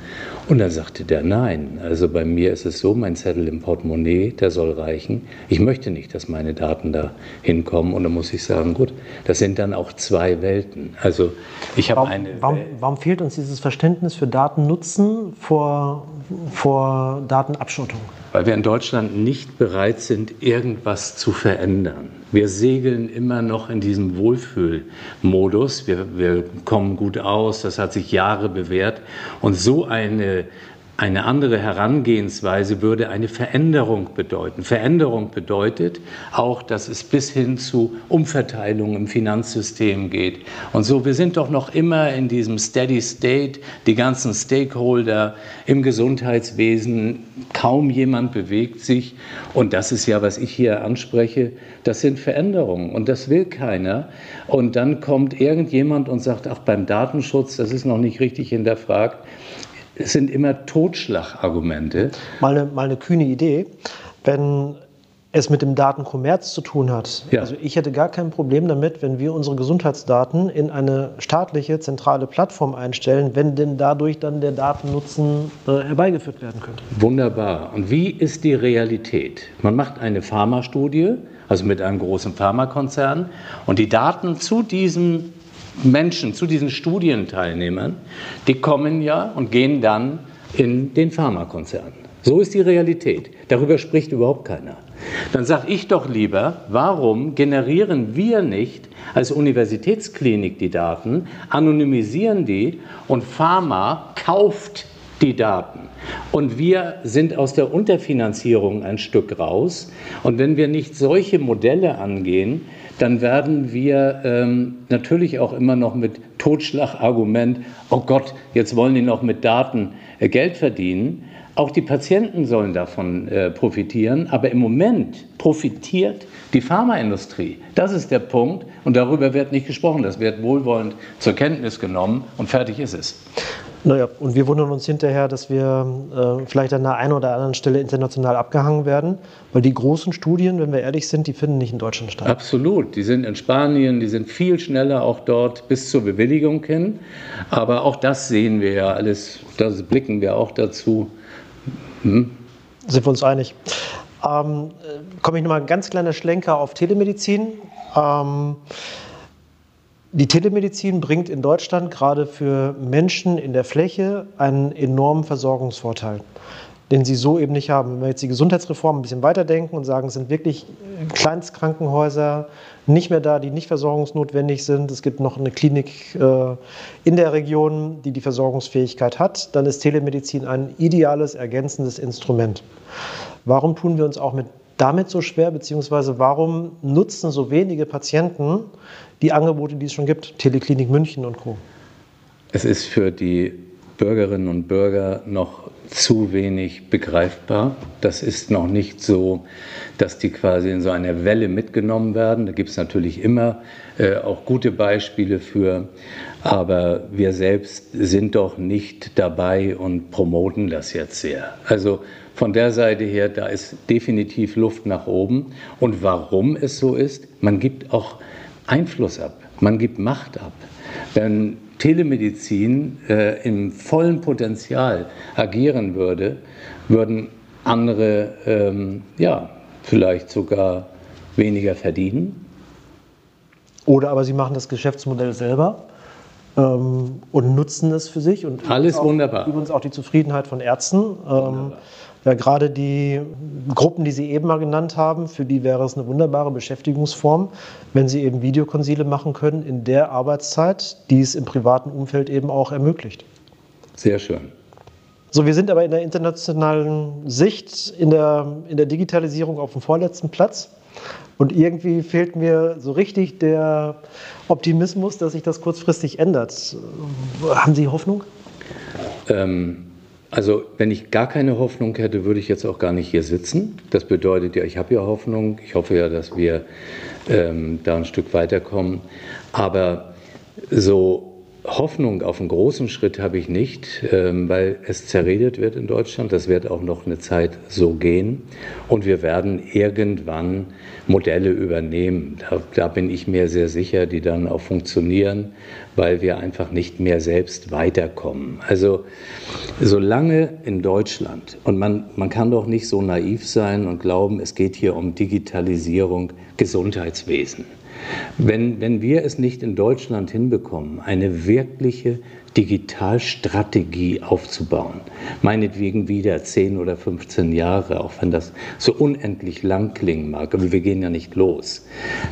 Und dann sagte der, nein, also bei mir ist es so, mein Zettel im Portemonnaie, der soll reichen. Ich möchte nicht, dass meine Daten da hinkommen. Und dann muss ich sagen, gut, das sind dann auch zwei Welten. Also ich habe eine... Warum, warum, fehlt uns dieses Verständnis für Datennutzen vor, vor Datenabschottung? Weil wir in Deutschland nicht bereit sind, irgendwas zu verändern. Wir segeln immer noch in diesem Wohlfühlmodus. Wir, wir kommen gut aus, das hat sich Jahre bewährt. Und so eine eine andere Herangehensweise würde eine Veränderung bedeuten. Veränderung bedeutet auch, dass es bis hin zu Umverteilung im Finanzsystem geht. Und so, wir sind doch noch immer in diesem Steady State, die ganzen Stakeholder im Gesundheitswesen, kaum jemand bewegt sich. Und das ist ja, was ich hier anspreche, das sind Veränderungen und das will keiner. Und dann kommt irgendjemand und sagt, ach, beim Datenschutz, das ist noch nicht richtig hinterfragt es sind immer Totschlagargumente. Mal eine, mal eine kühne Idee. Wenn es mit dem Datenkommerz zu tun hat. Ja. Also ich hätte gar kein Problem damit, wenn wir unsere Gesundheitsdaten in eine staatliche zentrale Plattform einstellen, wenn denn dadurch dann der Datennutzen äh, herbeigeführt werden könnte. Wunderbar. Und wie ist die Realität? Man macht eine Pharmastudie, also mit einem großen Pharmakonzern, und die Daten zu diesem Menschen, zu diesen Studienteilnehmern, die kommen ja und gehen dann in den Pharmakonzern. So ist die Realität. Darüber spricht überhaupt keiner. Dann sage ich doch lieber, warum generieren wir nicht als Universitätsklinik die Daten, anonymisieren die und Pharma kauft die Daten. Und wir sind aus der Unterfinanzierung ein Stück raus. Und wenn wir nicht solche Modelle angehen, dann werden wir ähm, natürlich auch immer noch mit Totschlagargument, oh Gott, jetzt wollen die noch mit Daten äh, Geld verdienen. Auch die Patienten sollen davon äh, profitieren, aber im Moment profitiert die Pharmaindustrie. Das ist der Punkt und darüber wird nicht gesprochen. Das wird wohlwollend zur Kenntnis genommen und fertig ist es. Naja, und wir wundern uns hinterher, dass wir äh, vielleicht an der einen oder anderen Stelle international abgehangen werden, weil die großen Studien, wenn wir ehrlich sind, die finden nicht in Deutschland statt. Absolut, die sind in Spanien, die sind viel schneller auch dort bis zur Bewilligung hin. Aber auch das sehen wir ja alles, da blicken wir auch dazu. Hm? Sind wir uns einig. Ähm, äh, Komme ich nochmal ein ganz kleiner Schlenker auf Telemedizin. Ähm, die Telemedizin bringt in Deutschland gerade für Menschen in der Fläche einen enormen Versorgungsvorteil, den sie so eben nicht haben. Wenn wir jetzt die Gesundheitsreform ein bisschen weiterdenken und sagen, es sind wirklich Kleinstkrankenhäuser nicht mehr da, die nicht versorgungsnotwendig sind. Es gibt noch eine Klinik äh, in der Region, die die Versorgungsfähigkeit hat. Dann ist Telemedizin ein ideales, ergänzendes Instrument. Warum tun wir uns auch mit damit so schwer, beziehungsweise warum nutzen so wenige Patienten die Angebote, die es schon gibt, Teleklinik München und Co. Es ist für die Bürgerinnen und Bürger noch zu wenig begreifbar. Das ist noch nicht so, dass die quasi in so einer Welle mitgenommen werden. Da gibt es natürlich immer äh, auch gute Beispiele für, aber wir selbst sind doch nicht dabei und promoten das jetzt sehr. Also von der Seite her, da ist definitiv Luft nach oben. Und warum es so ist, man gibt auch Einfluss ab, man gibt Macht ab. Wenn Telemedizin äh, im vollen Potenzial agieren würde, würden andere ähm, ja, vielleicht sogar weniger verdienen. Oder aber sie machen das Geschäftsmodell selber ähm, und nutzen es für sich. Und Alles wunderbar. Übrigens auch die Zufriedenheit von Ärzten. Ähm, ja, gerade die Gruppen, die Sie eben mal genannt haben, für die wäre es eine wunderbare Beschäftigungsform, wenn sie eben Videokonsile machen können in der Arbeitszeit, die es im privaten Umfeld eben auch ermöglicht. Sehr schön. So, wir sind aber in der internationalen Sicht, in der, in der Digitalisierung auf dem vorletzten Platz. Und irgendwie fehlt mir so richtig der Optimismus, dass sich das kurzfristig ändert. Haben Sie Hoffnung? Ähm, also wenn ich gar keine Hoffnung hätte, würde ich jetzt auch gar nicht hier sitzen. Das bedeutet ja, ich habe ja Hoffnung. Ich hoffe ja, dass wir ähm, da ein Stück weiterkommen. Aber so Hoffnung auf einen großen Schritt habe ich nicht, ähm, weil es zerredet wird in Deutschland. Das wird auch noch eine Zeit so gehen. Und wir werden irgendwann Modelle übernehmen. Da, da, bin ich mir sehr sicher, die dann auch funktionieren, weil wir einfach nicht mehr selbst weiterkommen. Also solange in Deutschland, und man, man kann doch nicht so naiv sein und glauben, es geht hier um Digitalisierung Gesundheitswesen. Wenn, wenn wir es nicht in Deutschland hinbekommen, eine wirkliche Digitalstrategie aufzubauen, meinetwegen wieder 10 oder 15 Jahre, auch wenn das so unendlich lang klingen mag, aber wir gehen ja nicht los.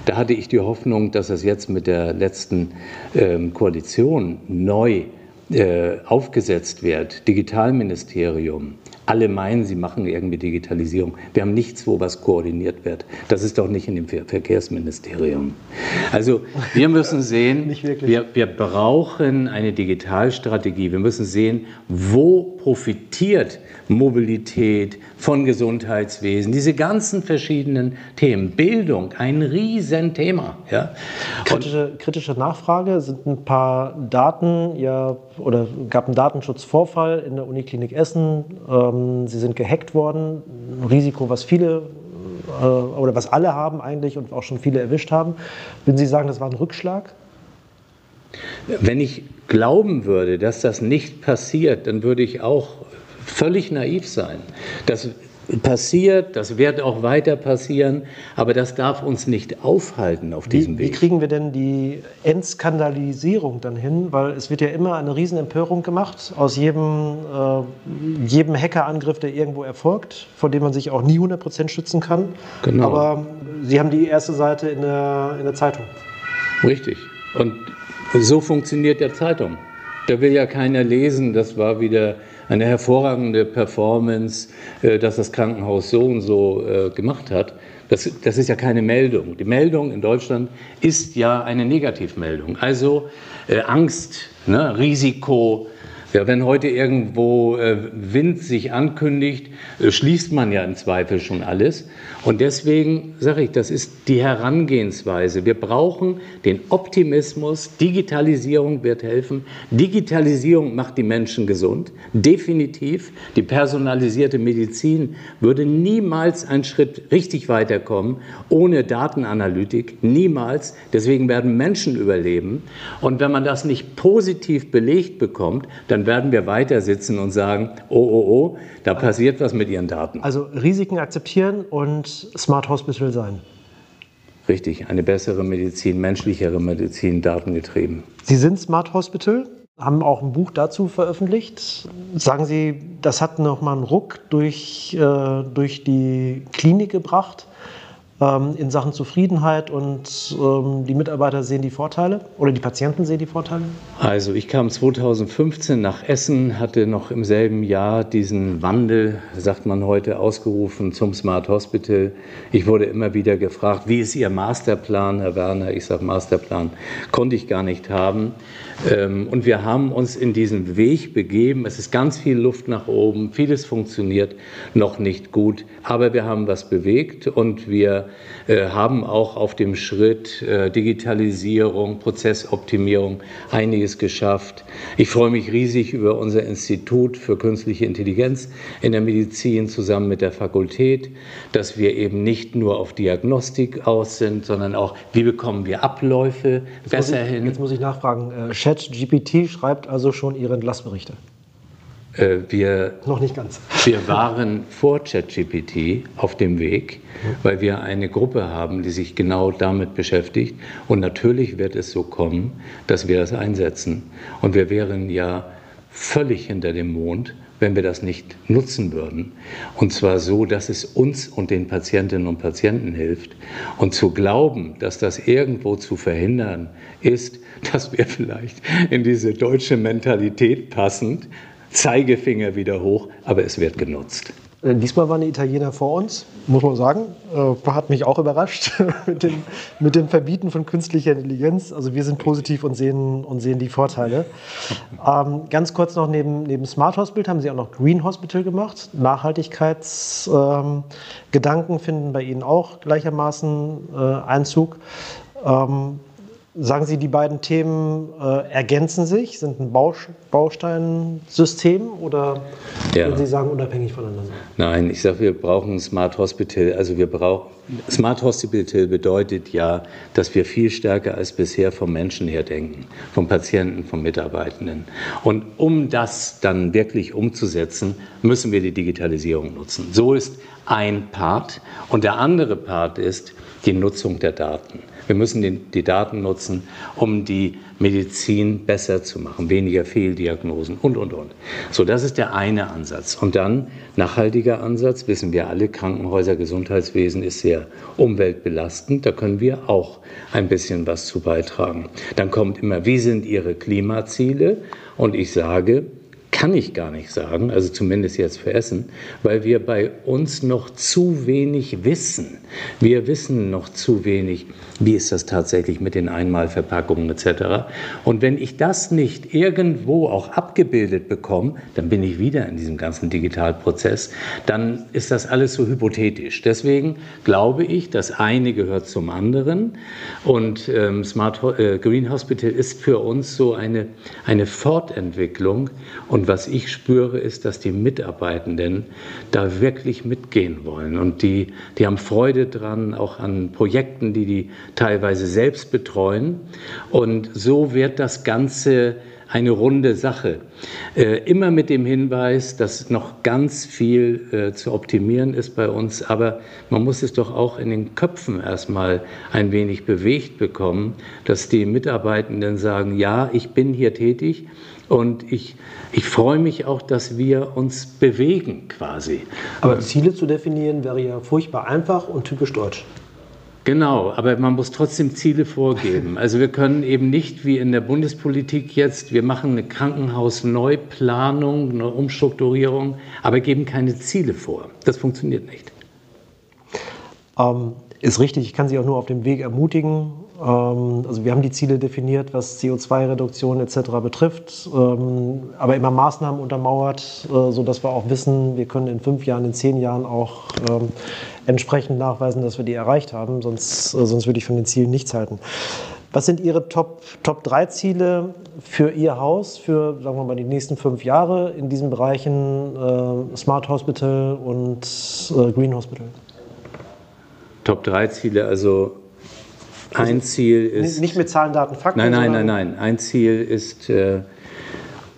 Da hatte ich die Hoffnung, dass es jetzt mit der letzten ähm, Koalition neu äh, aufgesetzt wird, Digitalministerium, alle meinen, sie machen irgendwie Digitalisierung. Wir haben nichts, wo was koordiniert wird. Das ist doch nicht in dem Verkehrsministerium. Also wir müssen sehen, wir, wir brauchen eine Digitalstrategie. Wir müssen sehen, wo profitiert Mobilität von Gesundheitswesen, diese ganzen verschiedenen Themen. Bildung, ein Riesenthema. Ja? Kritische, kritische Nachfrage sind ein paar Daten, ja, oder gab einen Datenschutzvorfall in der Uniklinik Essen. Ähm, sie sind gehackt worden, ein Risiko, was viele äh, oder was alle haben eigentlich und auch schon viele erwischt haben. Würden Sie sagen, das war ein Rückschlag? Wenn ich glauben würde, dass das nicht passiert, dann würde ich auch völlig naiv sein. Das passiert, das wird auch weiter passieren, aber das darf uns nicht aufhalten auf diesem wie, Weg. Wie kriegen wir denn die Entskandalisierung dann hin? Weil es wird ja immer eine Riesenempörung gemacht aus jedem, äh, jedem Hackerangriff, der irgendwo erfolgt, vor dem man sich auch nie 100% schützen kann. Genau. Aber Sie haben die erste Seite in der, in der Zeitung. Richtig. Und so funktioniert der Zeitung. Da will ja keiner lesen, das war wieder eine hervorragende Performance, äh, dass das Krankenhaus so und so äh, gemacht hat. Das, das ist ja keine Meldung. Die Meldung in Deutschland ist ja eine Negativmeldung. Also äh, Angst, ne, Risiko, ja, wenn heute irgendwo äh, Wind sich ankündigt, äh, schließt man ja im Zweifel schon alles. Und deswegen sage ich, das ist die Herangehensweise. Wir brauchen den Optimismus. Digitalisierung wird helfen. Digitalisierung macht die Menschen gesund. Definitiv. Die personalisierte Medizin würde niemals einen Schritt richtig weiterkommen ohne Datenanalytik. Niemals. Deswegen werden Menschen überleben. Und wenn man das nicht positiv belegt bekommt, dann werden wir weiter sitzen und sagen, oh, oh, oh, da passiert was mit Ihren Daten. Also Risiken akzeptieren und Smart Hospital sein. Richtig, eine bessere Medizin, menschlichere Medizin, datengetrieben. Sie sind Smart Hospital, haben auch ein Buch dazu veröffentlicht. Sagen Sie, das hat nochmal einen Ruck durch, äh, durch die Klinik gebracht in Sachen Zufriedenheit und ähm, die Mitarbeiter sehen die Vorteile oder die Patienten sehen die Vorteile? Also ich kam 2015 nach Essen, hatte noch im selben Jahr diesen Wandel, sagt man heute, ausgerufen zum Smart Hospital. Ich wurde immer wieder gefragt, wie ist Ihr Masterplan, Herr Werner? Ich sage, Masterplan konnte ich gar nicht haben. Ähm, und wir haben uns in diesen Weg begeben. Es ist ganz viel Luft nach oben, vieles funktioniert noch nicht gut, aber wir haben was bewegt und wir äh, haben auch auf dem Schritt äh, Digitalisierung, Prozessoptimierung einiges geschafft. Ich freue mich riesig über unser Institut für künstliche Intelligenz in der Medizin zusammen mit der Fakultät, dass wir eben nicht nur auf Diagnostik aus sind, sondern auch, wie bekommen wir Abläufe jetzt besser ich, hin. Jetzt muss ich nachfragen. ChatGPT schreibt also schon Ihre Entlassberichte. Äh, wir, Noch nicht ganz. wir waren vor ChatGPT auf dem Weg, weil wir eine Gruppe haben, die sich genau damit beschäftigt. Und natürlich wird es so kommen, dass wir das einsetzen. Und wir wären ja völlig hinter dem Mond, wenn wir das nicht nutzen würden. Und zwar so, dass es uns und den Patientinnen und Patienten hilft. Und zu glauben, dass das irgendwo zu verhindern ist, das wäre vielleicht in diese deutsche Mentalität passend. Zeigefinger wieder hoch, aber es wird genutzt. Äh, Diesmal waren die Italiener vor uns, muss man sagen. Äh, hat mich auch überrascht [laughs] mit, dem, mit dem Verbieten von künstlicher Intelligenz. Also wir sind positiv und sehen, und sehen die Vorteile. Ähm, ganz kurz noch, neben, neben Smart Hospital haben Sie auch noch Green Hospital gemacht. Nachhaltigkeitsgedanken ähm, finden bei Ihnen auch gleichermaßen äh, Einzug. Ähm, Sagen Sie, die beiden Themen äh, ergänzen sich, sind ein Baus Bausteinsystem oder Ja. würden Sie sagen, unabhängig voneinander? Nein, ich sage, wir brauchen ein Smart Hospital. Also wir brauchen Smart Hospital bedeutet ja, dass wir viel stärker als bisher vom Menschen her denken, vom Patienten, vom Mitarbeitenden. Und um das dann wirklich umzusetzen, müssen wir die Digitalisierung nutzen. So ist ein Part. Und der andere Part ist die Nutzung der Daten. Wir müssen den, die Daten nutzen, um die Medizin besser zu machen, weniger Fehldiagnosen und, und, und. So, das ist der eine Ansatz. Und dann nachhaltiger Ansatz, wissen wir alle, Krankenhäuser, Gesundheitswesen ist sehr umweltbelastend. Da können wir auch ein bisschen was zu beitragen. Dann kommt immer, wie sind Ihre Klimaziele? Und ich sage, kann ich gar nicht sagen, also zumindest jetzt für Essen, weil wir bei uns noch zu wenig wissen. Wir wissen noch zu wenig, wie ist das tatsächlich mit den Einmalverpackungen etc. Und wenn ich das nicht irgendwo auch abgebildet bekomme, dann bin ich wieder in diesem ganzen Digitalprozess, dann ist das alles so hypothetisch. Deswegen glaube ich, das eine gehört zum anderen und ähm, Smart äh, Green Hospital ist für uns so eine, eine Fortentwicklung und was ich spüre, ist, dass die Mitarbeitenden da wirklich mitgehen wollen. Und die, die haben Freude dran, auch an Projekten, die die teilweise selbst betreuen. Und so wird das Ganze eine runde Sache. Äh, immer mit dem Hinweis, dass noch ganz viel äh, zu optimieren ist bei uns, aber man muss es doch auch in den Köpfen erstmal ein wenig bewegt bekommen, dass die Mitarbeitenden sagen, ja, ich bin hier tätig und ich, ich freue mich auch, dass wir uns bewegen quasi. Aber Ziele zu definieren wäre ja furchtbar einfach und typisch deutsch. Genau, aber man muss trotzdem Ziele vorgeben. [laughs] Also wir können eben nicht wie in der Bundespolitik jetzt, wir machen eine Krankenhausneuplanung, eine Umstrukturierung, aber geben keine Ziele vor. Das funktioniert nicht. Ähm, ist richtig, ich kann Sie auch nur auf dem Weg ermutigen. Ähm, also wir haben die Ziele definiert, was CO2-Reduktion etc. betrifft, ähm, aber immer Maßnahmen untermauert, äh, sodass wir auch wissen, wir können in fünf Jahren, in zehn Jahren auch ähm, entsprechend nachweisen, dass wir die erreicht haben. Sonst, äh, sonst würde ich von den Zielen nichts halten. Was sind Ihre Top, Top 3 Ziele für Ihr Haus für, sagen wir mal, die nächsten fünf Jahre in diesen Bereichen äh, Smart Hospital und Green Hospital? Top 3 Ziele, also ein also Ziel ist. Nicht mit Zahlen, Daten, Fakten. Nein, nein, nein, nein. Ein Ziel ist, äh,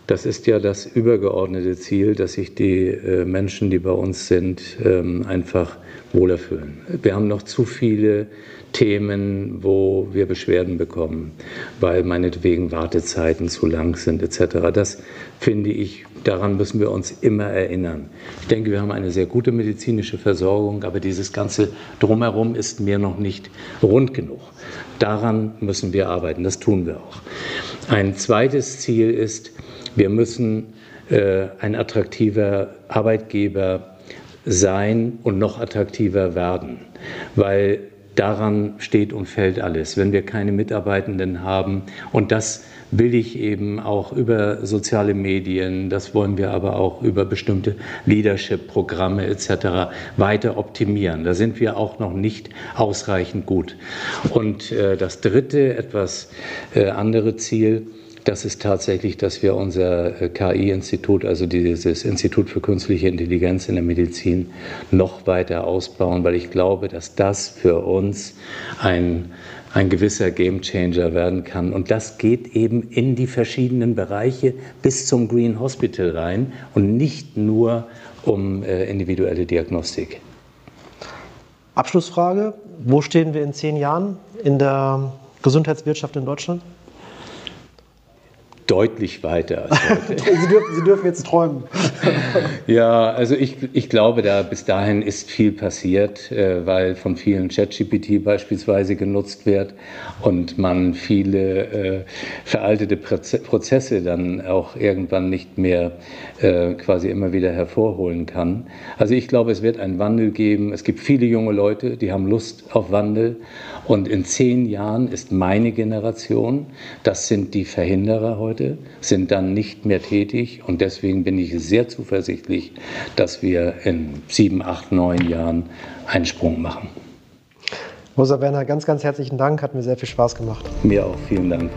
das ist ja das übergeordnete Ziel, dass sich die äh, Menschen, die bei uns sind, ähm, einfach wohler fühlen. Wir haben noch zu viele Themen, wo wir Beschwerden bekommen, weil meinetwegen Wartezeiten zu lang sind etc. Das finde ich, daran müssen wir uns immer erinnern. Ich denke, wir haben eine sehr gute medizinische Versorgung, aber dieses ganze Drumherum ist mir noch nicht rund genug. Daran müssen wir arbeiten, das tun wir auch. Ein zweites Ziel ist, wir müssen äh, ein attraktiver Arbeitgeber sein und noch attraktiver werden, weil daran steht und fällt alles. Wenn wir keine Mitarbeitenden haben und das will ich eben auch über soziale Medien, das wollen wir aber auch über bestimmte Leadership-Programme etc. weiter optimieren. Da sind wir auch noch nicht ausreichend gut. Und äh, das dritte, etwas äh, andere Ziel, das ist tatsächlich, dass wir unser äh, KI-Institut, also dieses Institut für künstliche Intelligenz in der Medizin, noch weiter ausbauen, weil ich glaube, dass das für uns ein, ein gewisser Gamechanger werden kann. Und das geht eben in die verschiedenen Bereiche bis zum Green Hospital rein und nicht nur um äh, individuelle Diagnostik. Abschlussfrage. Wo stehen wir in zehn Jahren in der Gesundheitswirtschaft in Deutschland? Deutlich weiter als [laughs] heute. Sie, dürfen, Sie dürfen jetzt träumen. [laughs] ja, also ich, ich glaube, da bis dahin ist viel passiert, äh, weil von vielen ChatGPT beispielsweise genutzt wird und man viele äh, veraltete Prozesse dann auch irgendwann nicht mehr äh, quasi immer wieder hervorholen kann. Also ich glaube, es wird einen Wandel geben. Es gibt viele junge Leute, die haben Lust auf Wandel und in zehn Jahren ist meine Generation, das sind die Verhinderer heute, sind dann nicht mehr tätig. Und deswegen bin ich sehr zuversichtlich, dass wir in sieben, acht, neun Jahren einen Sprung machen. Rosa Werner, ganz, ganz herzlichen Dank. Hat mir sehr viel Spaß gemacht. Mir auch. Vielen Dank.